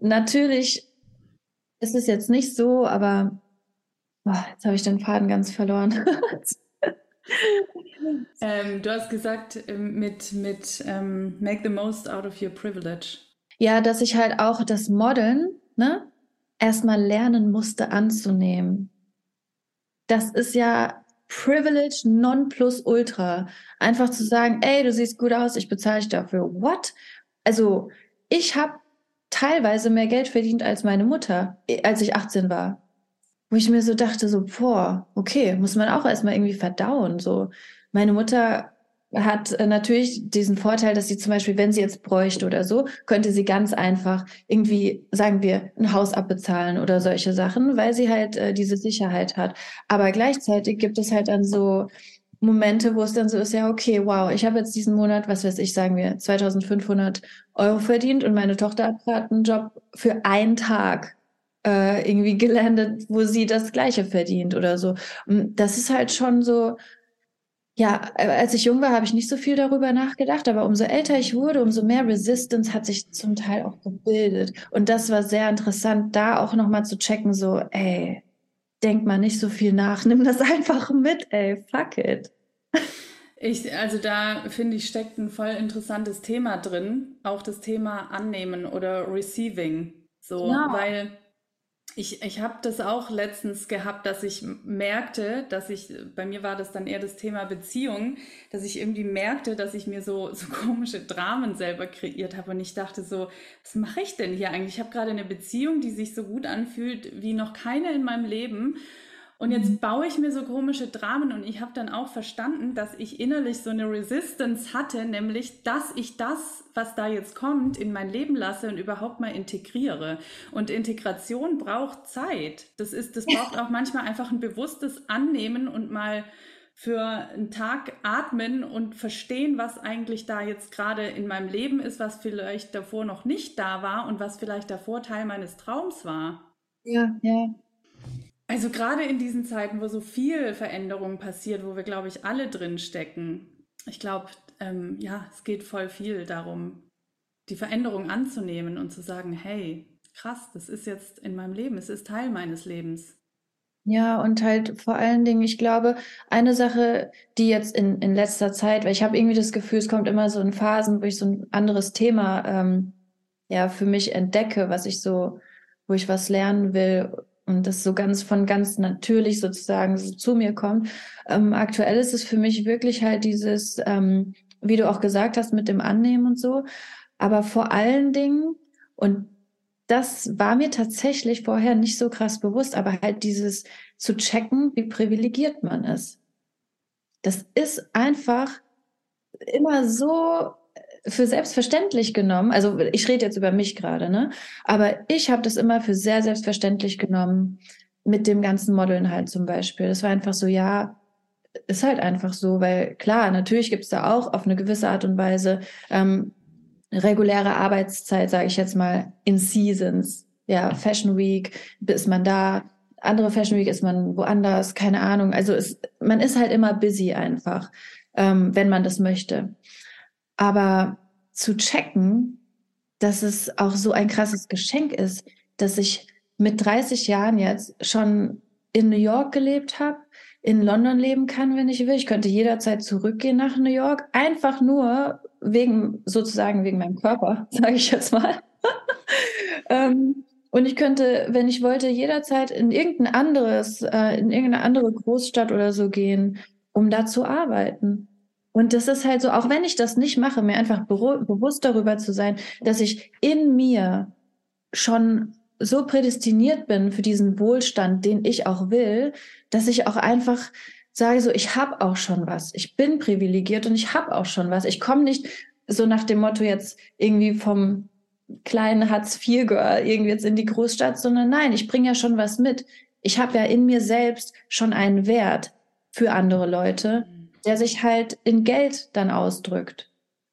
natürlich ist es jetzt nicht so, aber boah, jetzt habe ich den Faden ganz verloren. Ähm, du hast gesagt, ähm, mit, mit ähm, Make the most out of your privilege. Ja, dass ich halt auch das Modeln ne, erstmal lernen musste anzunehmen. Das ist ja Privilege non plus ultra. Einfach zu sagen, ey, du siehst gut aus, ich bezahle dich dafür. What? Also, ich habe teilweise mehr Geld verdient als meine Mutter, als ich 18 war wo ich mir so dachte, so, boah, okay, muss man auch erstmal irgendwie verdauen. So, meine Mutter hat äh, natürlich diesen Vorteil, dass sie zum Beispiel, wenn sie jetzt bräuchte oder so, könnte sie ganz einfach irgendwie, sagen wir, ein Haus abbezahlen oder solche Sachen, weil sie halt äh, diese Sicherheit hat. Aber gleichzeitig gibt es halt dann so Momente, wo es dann so ist, ja, okay, wow, ich habe jetzt diesen Monat, was weiß ich, sagen wir, 2500 Euro verdient und meine Tochter hat gerade einen Job für einen Tag äh, irgendwie gelandet, wo sie das Gleiche verdient oder so. Und das ist halt schon so, ja, als ich jung war, habe ich nicht so viel darüber nachgedacht, aber umso älter ich wurde, umso mehr Resistance hat sich zum Teil auch gebildet. Und das war sehr interessant, da auch nochmal zu checken, so, ey, denk mal nicht so viel nach, nimm das einfach mit, ey, fuck it. Ich, also da finde ich, steckt ein voll interessantes Thema drin, auch das Thema Annehmen oder Receiving. So, ja. weil ich, ich habe das auch letztens gehabt, dass ich merkte, dass ich, bei mir war das dann eher das Thema Beziehung, dass ich irgendwie merkte, dass ich mir so, so komische Dramen selber kreiert habe und ich dachte so, was mache ich denn hier eigentlich? Ich habe gerade eine Beziehung, die sich so gut anfühlt wie noch keine in meinem Leben und jetzt baue ich mir so komische Dramen und ich habe dann auch verstanden, dass ich innerlich so eine Resistance hatte, nämlich, dass ich das, was da jetzt kommt, in mein Leben lasse und überhaupt mal integriere. Und Integration braucht Zeit. Das ist, das braucht auch manchmal einfach ein bewusstes Annehmen und mal für einen Tag atmen und verstehen, was eigentlich da jetzt gerade in meinem Leben ist, was vielleicht davor noch nicht da war und was vielleicht davor Teil meines Traums war. Ja, ja. Also gerade in diesen Zeiten, wo so viel Veränderung passiert, wo wir, glaube ich, alle drin stecken, ich glaube, ähm, ja, es geht voll viel darum, die Veränderung anzunehmen und zu sagen, hey, krass, das ist jetzt in meinem Leben, es ist Teil meines Lebens. Ja, und halt vor allen Dingen, ich glaube, eine Sache, die jetzt in, in letzter Zeit, weil ich habe irgendwie das Gefühl, es kommt immer so in Phasen, wo ich so ein anderes Thema ähm, ja für mich entdecke, was ich so, wo ich was lernen will und das so ganz von ganz natürlich sozusagen so zu mir kommt. Ähm, aktuell ist es für mich wirklich halt dieses, ähm, wie du auch gesagt hast, mit dem Annehmen und so. Aber vor allen Dingen, und das war mir tatsächlich vorher nicht so krass bewusst, aber halt dieses zu checken, wie privilegiert man ist. Das ist einfach immer so für selbstverständlich genommen. Also ich rede jetzt über mich gerade, ne? Aber ich habe das immer für sehr selbstverständlich genommen mit dem ganzen Modeln halt zum Beispiel. Das war einfach so, ja, ist halt einfach so, weil klar, natürlich gibt es da auch auf eine gewisse Art und Weise ähm, reguläre Arbeitszeit, sage ich jetzt mal, in Seasons. Ja, Fashion Week ist man da, andere Fashion Week ist man woanders, keine Ahnung. Also es, man ist halt immer busy einfach, ähm, wenn man das möchte. Aber zu checken, dass es auch so ein krasses Geschenk ist, dass ich mit 30 Jahren jetzt schon in New York gelebt habe, in London leben kann, wenn ich will. Ich könnte jederzeit zurückgehen nach New York, einfach nur wegen, sozusagen wegen meinem Körper, sage ich jetzt mal. ähm, und ich könnte, wenn ich wollte, jederzeit in irgendein anderes, äh, in irgendeine andere Großstadt oder so gehen, um da zu arbeiten. Und das ist halt so, auch wenn ich das nicht mache, mir einfach bewusst darüber zu sein, dass ich in mir schon so prädestiniert bin für diesen Wohlstand, den ich auch will, dass ich auch einfach sage so, ich habe auch schon was. Ich bin privilegiert und ich habe auch schon was. Ich komme nicht so nach dem Motto jetzt irgendwie vom kleinen Hartz-IV-Girl irgendwie jetzt in die Großstadt, sondern nein, ich bringe ja schon was mit. Ich habe ja in mir selbst schon einen Wert für andere Leute der sich halt in Geld dann ausdrückt.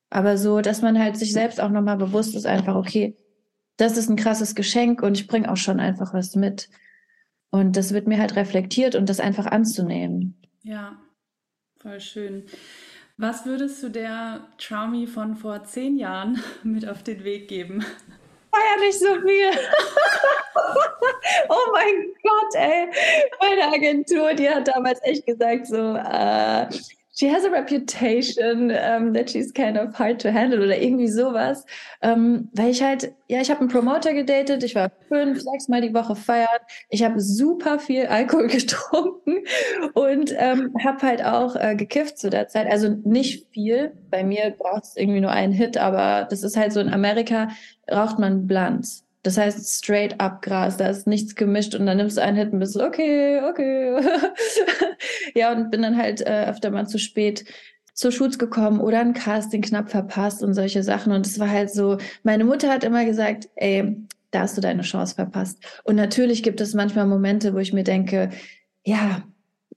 Aber so, dass man halt sich selbst auch nochmal bewusst ist, einfach, okay, das ist ein krasses Geschenk und ich bringe auch schon einfach was mit. Und das wird mir halt reflektiert und das einfach anzunehmen. Ja, voll schön. Was würdest du der Traumi von vor zehn Jahren mit auf den Weg geben? Feier nicht so viel. oh mein Gott, ey. Meine Agentur, die hat damals echt gesagt, so, äh, she has a reputation um, that she's kind of hard to handle oder irgendwie sowas. Um, weil ich halt, ja, ich habe einen Promoter gedatet, ich war fünf, sechs Mal die Woche feiern, ich habe super viel Alkohol getrunken und ähm, habe halt auch äh, gekifft zu der Zeit. Also nicht viel. Bei mir braucht es irgendwie nur einen Hit, aber das ist halt so in Amerika raucht man Blunts. Das heißt straight up Gras, da ist nichts gemischt und dann nimmst du einen Hit und bist okay, okay. ja, und bin dann halt äh, öfter mal zu spät zur Shoots gekommen oder ein Casting knapp verpasst und solche Sachen. Und es war halt so, meine Mutter hat immer gesagt, ey, da hast du deine Chance verpasst. Und natürlich gibt es manchmal Momente, wo ich mir denke, ja,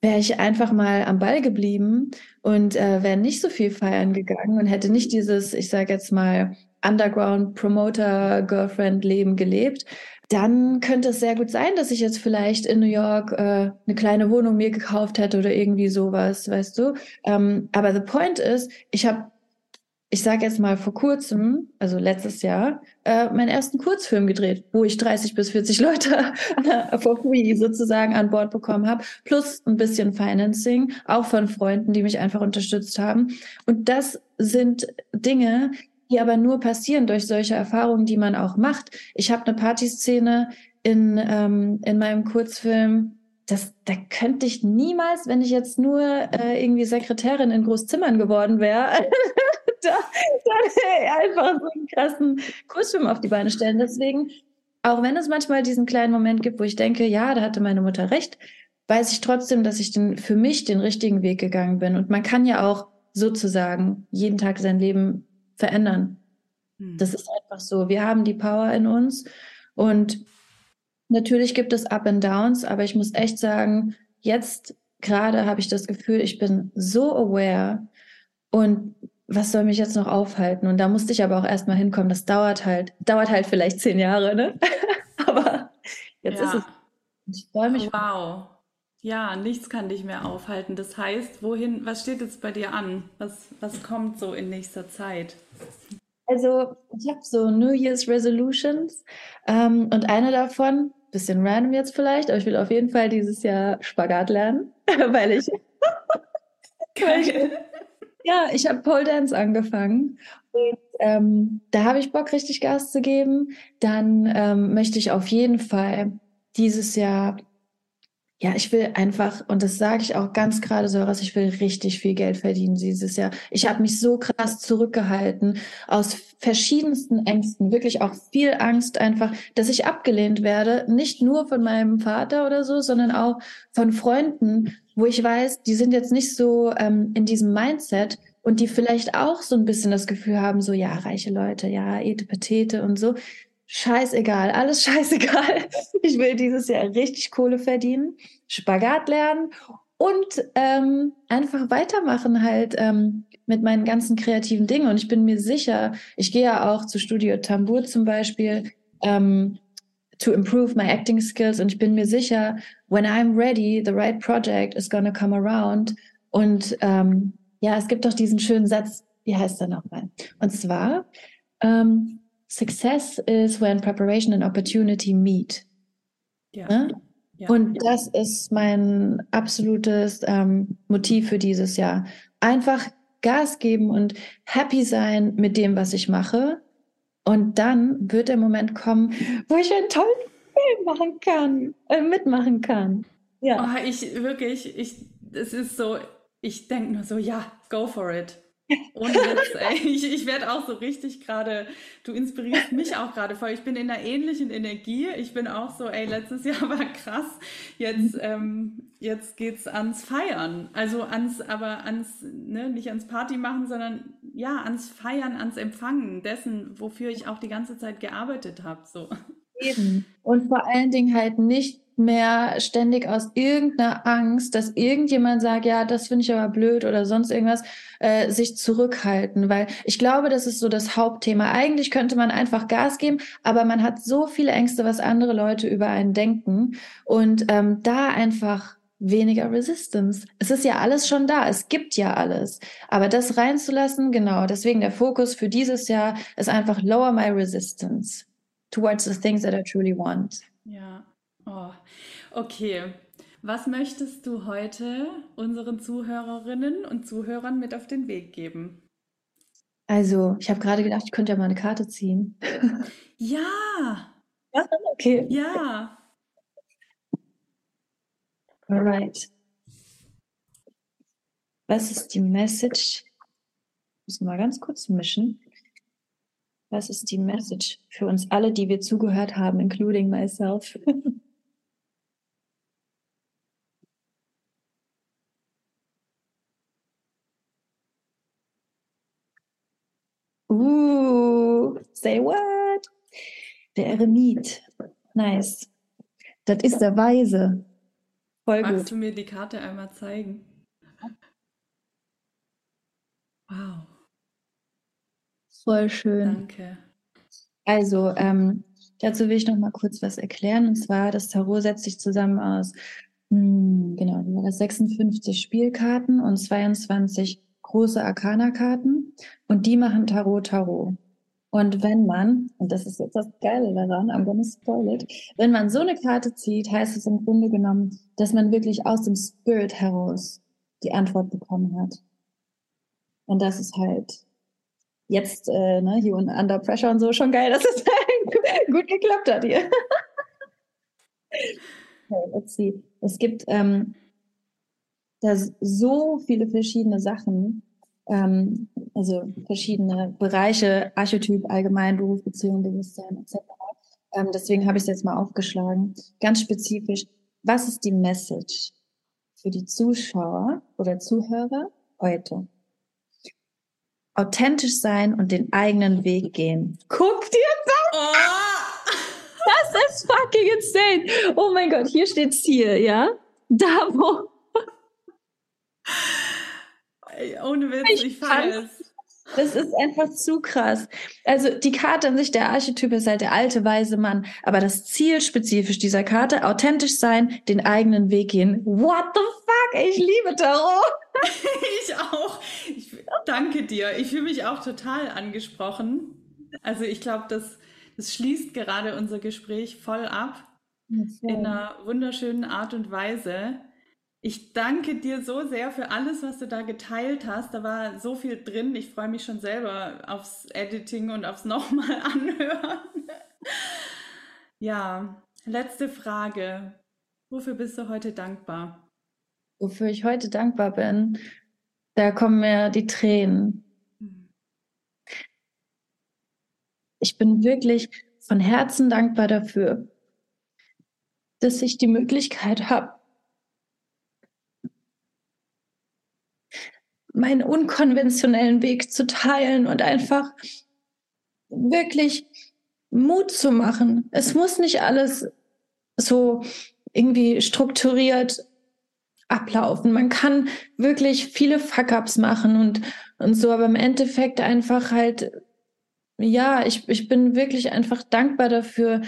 wäre ich einfach mal am Ball geblieben und äh, wäre nicht so viel feiern gegangen und hätte nicht dieses, ich sage jetzt mal, Underground-Promoter-Girlfriend-Leben gelebt, dann könnte es sehr gut sein, dass ich jetzt vielleicht in New York äh, eine kleine Wohnung mir gekauft hätte oder irgendwie sowas, weißt du. Ähm, aber the point ist, ich habe, ich sage jetzt mal vor kurzem, also letztes Jahr, äh, meinen ersten Kurzfilm gedreht, wo ich 30 bis 40 Leute for free sozusagen an Bord bekommen habe, plus ein bisschen Financing, auch von Freunden, die mich einfach unterstützt haben. Und das sind Dinge, die aber nur passieren durch solche Erfahrungen, die man auch macht. Ich habe eine Partyszene in, ähm, in meinem Kurzfilm, das, da könnte ich niemals, wenn ich jetzt nur äh, irgendwie Sekretärin in Großzimmern geworden wäre, da, einfach so einen krassen Kurzfilm auf die Beine stellen. Deswegen, auch wenn es manchmal diesen kleinen Moment gibt, wo ich denke, ja, da hatte meine Mutter recht, weiß ich trotzdem, dass ich den, für mich den richtigen Weg gegangen bin. Und man kann ja auch sozusagen jeden Tag sein Leben verändern. Hm. Das ist einfach so. Wir haben die Power in uns und natürlich gibt es Up and Downs, aber ich muss echt sagen, jetzt gerade habe ich das Gefühl, ich bin so aware und was soll mich jetzt noch aufhalten? Und da musste ich aber auch erstmal hinkommen. Das dauert halt, dauert halt vielleicht zehn Jahre, ne? aber jetzt ja. ist es. Ich freue mich. Wow. Ja, nichts kann dich mehr aufhalten. Das heißt, wohin, was steht jetzt bei dir an? Was, was kommt so in nächster Zeit? Also, ich habe so New Year's Resolutions ähm, und eine davon, bisschen random jetzt vielleicht, aber ich will auf jeden Fall dieses Jahr Spagat lernen, weil ich, weil ich ja, ich habe Pole Dance angefangen und ähm, da habe ich Bock, richtig Gas zu geben. Dann ähm, möchte ich auf jeden Fall dieses Jahr ja, ich will einfach, und das sage ich auch ganz gerade so raus, ich will richtig viel Geld verdienen dieses Jahr. Ich habe mich so krass zurückgehalten aus verschiedensten Ängsten, wirklich auch viel Angst einfach, dass ich abgelehnt werde, nicht nur von meinem Vater oder so, sondern auch von Freunden, wo ich weiß, die sind jetzt nicht so ähm, in diesem Mindset und die vielleicht auch so ein bisschen das Gefühl haben, so ja, reiche Leute, ja, ete Petete und so scheißegal, alles scheißegal. Ich will dieses Jahr richtig Kohle verdienen, Spagat lernen und ähm, einfach weitermachen halt ähm, mit meinen ganzen kreativen Dingen. Und ich bin mir sicher, ich gehe ja auch zu Studio Tambour zum Beispiel, ähm, to improve my acting skills. Und ich bin mir sicher, when I'm ready, the right project is gonna come around. Und ähm, ja, es gibt doch diesen schönen Satz, wie heißt der nochmal? Und zwar, ähm, Success is when preparation and opportunity meet. Ja. Ne? ja. Und das ist mein absolutes ähm, Motiv für dieses Jahr. Einfach Gas geben und happy sein mit dem, was ich mache. Und dann wird der Moment kommen, wo ich einen tollen Film machen kann, äh, mitmachen kann. Ja. Oh, ich wirklich, ich, es ist so, ich denke nur so, ja, go for it. Ohne Witz, ey. Ich, ich werde auch so richtig gerade, du inspirierst mich auch gerade voll. Ich bin in einer ähnlichen Energie. Ich bin auch so, ey, letztes Jahr war krass. Jetzt, ähm, jetzt geht's ans Feiern. Also ans, aber ans, ne, nicht ans Party machen, sondern ja, ans Feiern, ans Empfangen dessen, wofür ich auch die ganze Zeit gearbeitet habe. So. Eben. Und vor allen Dingen halt nicht mehr ständig aus irgendeiner Angst, dass irgendjemand sagt, ja, das finde ich aber blöd oder sonst irgendwas, äh, sich zurückhalten. Weil ich glaube, das ist so das Hauptthema. Eigentlich könnte man einfach Gas geben, aber man hat so viele Ängste, was andere Leute über einen denken. Und ähm, da einfach weniger Resistance. Es ist ja alles schon da, es gibt ja alles. Aber das reinzulassen, genau, deswegen der Fokus für dieses Jahr ist einfach lower my resistance towards the things that I truly want. Ja. Oh, okay. Was möchtest du heute unseren Zuhörerinnen und Zuhörern mit auf den Weg geben? Also, ich habe gerade gedacht, ich könnte ja mal eine Karte ziehen. Ja. Ja, okay. Ja. Alright. Was ist die Message? Ich muss mal ganz kurz mischen. Was ist die Message für uns alle, die wir zugehört haben, including myself? Uh, say what? Der Eremit. Nice. Das ist der Weise. Voll Magst gut. du mir die Karte einmal zeigen? Wow. Voll schön. Danke. Also, ähm, dazu will ich noch mal kurz was erklären. Und zwar, das Tarot setzt sich zusammen aus, mh, hm, genau, 56 Spielkarten und 22 große Arcana-Karten und die machen Tarot Tarot. Und wenn man, und das ist jetzt das Geile daran, gonna spoil it, wenn man so eine Karte zieht, heißt es im Grunde genommen, dass man wirklich aus dem Spirit heraus die Antwort bekommen hat. Und das ist halt jetzt, äh, ne, hier und Under Pressure und so, schon geil, dass es gut geklappt hat hier. okay, let's see. Es gibt ähm, da so viele verschiedene Sachen, ähm, also verschiedene Bereiche, Archetyp, Allgemeinberuf, Beziehung, Bewusstsein etc. Ähm, deswegen habe ich es jetzt mal aufgeschlagen. Ganz spezifisch, was ist die Message für die Zuschauer oder Zuhörer heute? Authentisch sein und den eigenen Weg gehen. Guck dir das an! Oh. Das ist fucking insane. Oh mein Gott, hier steht's hier, ja? Da wo ohne Witz, ich, ich feiere es. Das ist einfach zu krass. Also die Karte an sich, der Archetyp ist halt der alte weise Mann, aber das Ziel spezifisch dieser Karte, authentisch sein, den eigenen Weg gehen. What the fuck? Ich liebe Tarot. ich auch. Ich danke dir. Ich fühle mich auch total angesprochen. Also ich glaube, das, das schließt gerade unser Gespräch voll ab. In einer wunderschönen Art und Weise. Ich danke dir so sehr für alles, was du da geteilt hast. Da war so viel drin. Ich freue mich schon selber aufs Editing und aufs nochmal anhören. ja, Letzte Frage. Wofür bist du heute dankbar? Wofür ich heute dankbar bin, da kommen mir die Tränen. Ich bin wirklich von Herzen dankbar dafür, dass ich die Möglichkeit habe, meinen unkonventionellen Weg zu teilen und einfach wirklich Mut zu machen. Es muss nicht alles so irgendwie strukturiert ablaufen. Man kann wirklich viele Fuck-ups machen und, und so, aber im Endeffekt einfach halt, ja, ich, ich bin wirklich einfach dankbar dafür,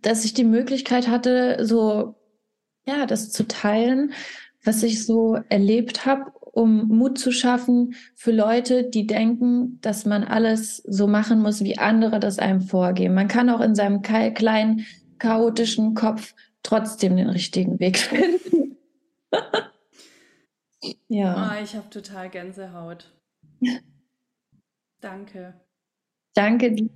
dass ich die Möglichkeit hatte, so, ja, das zu teilen, was ich so erlebt habe um Mut zu schaffen für Leute, die denken, dass man alles so machen muss, wie andere das einem vorgeben. Man kann auch in seinem kleinen, chaotischen Kopf trotzdem den richtigen Weg finden. ja. Oh, ich habe total Gänsehaut. Danke. Danke dir.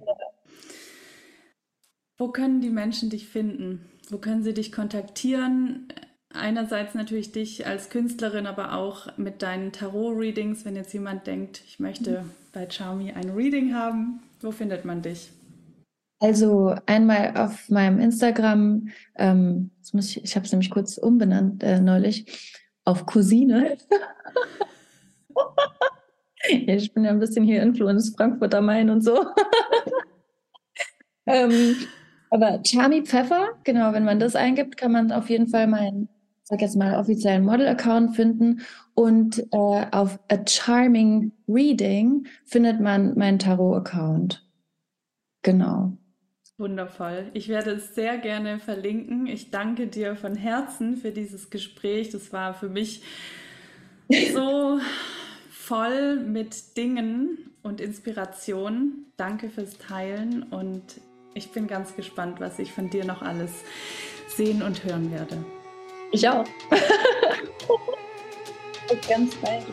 Wo können die Menschen dich finden? Wo können sie dich kontaktieren? Einerseits natürlich dich als Künstlerin, aber auch mit deinen Tarot-Readings, wenn jetzt jemand denkt, ich möchte bei Charmy ein Reading haben, wo findet man dich? Also einmal auf meinem Instagram, ähm, ich, ich habe es nämlich kurz umbenannt äh, neulich, auf Cousine. ich bin ja ein bisschen hier Influence Frankfurter Main und so. ähm, aber Charmy Pfeffer, genau, wenn man das eingibt, kann man auf jeden Fall meinen sag jetzt mal, offiziellen Model-Account finden. Und äh, auf A Charming Reading findet man meinen Tarot-Account. Genau. Wundervoll. Ich werde es sehr gerne verlinken. Ich danke dir von Herzen für dieses Gespräch. Das war für mich so voll mit Dingen und Inspiration. Danke fürs Teilen und ich bin ganz gespannt, was ich von dir noch alles sehen und hören werde. Ich auch. ganz bald.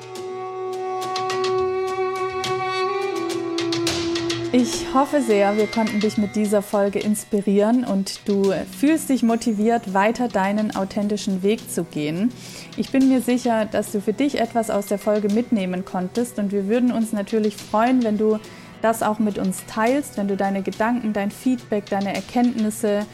Ich hoffe sehr, wir konnten dich mit dieser Folge inspirieren und du fühlst dich motiviert, weiter deinen authentischen Weg zu gehen. Ich bin mir sicher, dass du für dich etwas aus der Folge mitnehmen konntest und wir würden uns natürlich freuen, wenn du das auch mit uns teilst, wenn du deine Gedanken, dein Feedback, deine Erkenntnisse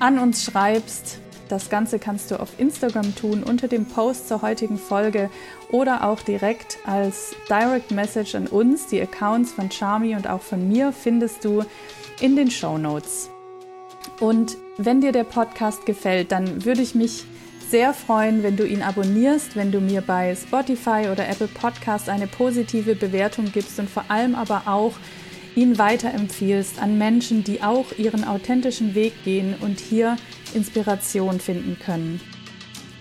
an uns schreibst das Ganze kannst du auf Instagram tun unter dem Post zur heutigen Folge oder auch direkt als Direct Message an uns. Die Accounts von Charmy und auch von mir findest du in den Show Notes. Und wenn dir der Podcast gefällt, dann würde ich mich sehr freuen, wenn du ihn abonnierst, wenn du mir bei Spotify oder Apple Podcast eine positive Bewertung gibst und vor allem aber auch ihn weiterempfiehlst an Menschen, die auch ihren authentischen Weg gehen und hier Inspiration finden können.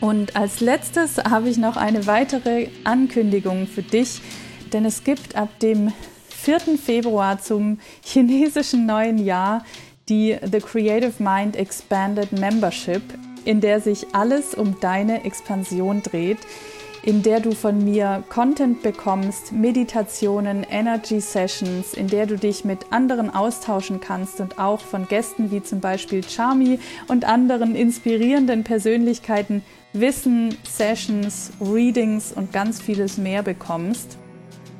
Und als letztes habe ich noch eine weitere Ankündigung für dich, denn es gibt ab dem 4. Februar zum chinesischen neuen Jahr die The Creative Mind Expanded Membership, in der sich alles um deine Expansion dreht in der du von mir Content bekommst, Meditationen, Energy Sessions, in der du dich mit anderen austauschen kannst und auch von Gästen wie zum Beispiel Charmy und anderen inspirierenden Persönlichkeiten Wissen, Sessions, Readings und ganz vieles mehr bekommst.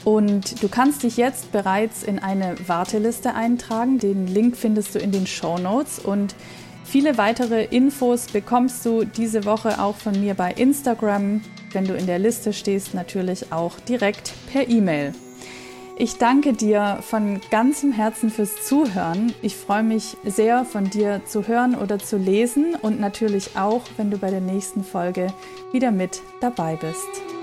Und du kannst dich jetzt bereits in eine Warteliste eintragen. Den Link findest du in den Show Notes und Viele weitere Infos bekommst du diese Woche auch von mir bei Instagram wenn du in der Liste stehst, natürlich auch direkt per E-Mail. Ich danke dir von ganzem Herzen fürs Zuhören. Ich freue mich sehr, von dir zu hören oder zu lesen und natürlich auch, wenn du bei der nächsten Folge wieder mit dabei bist.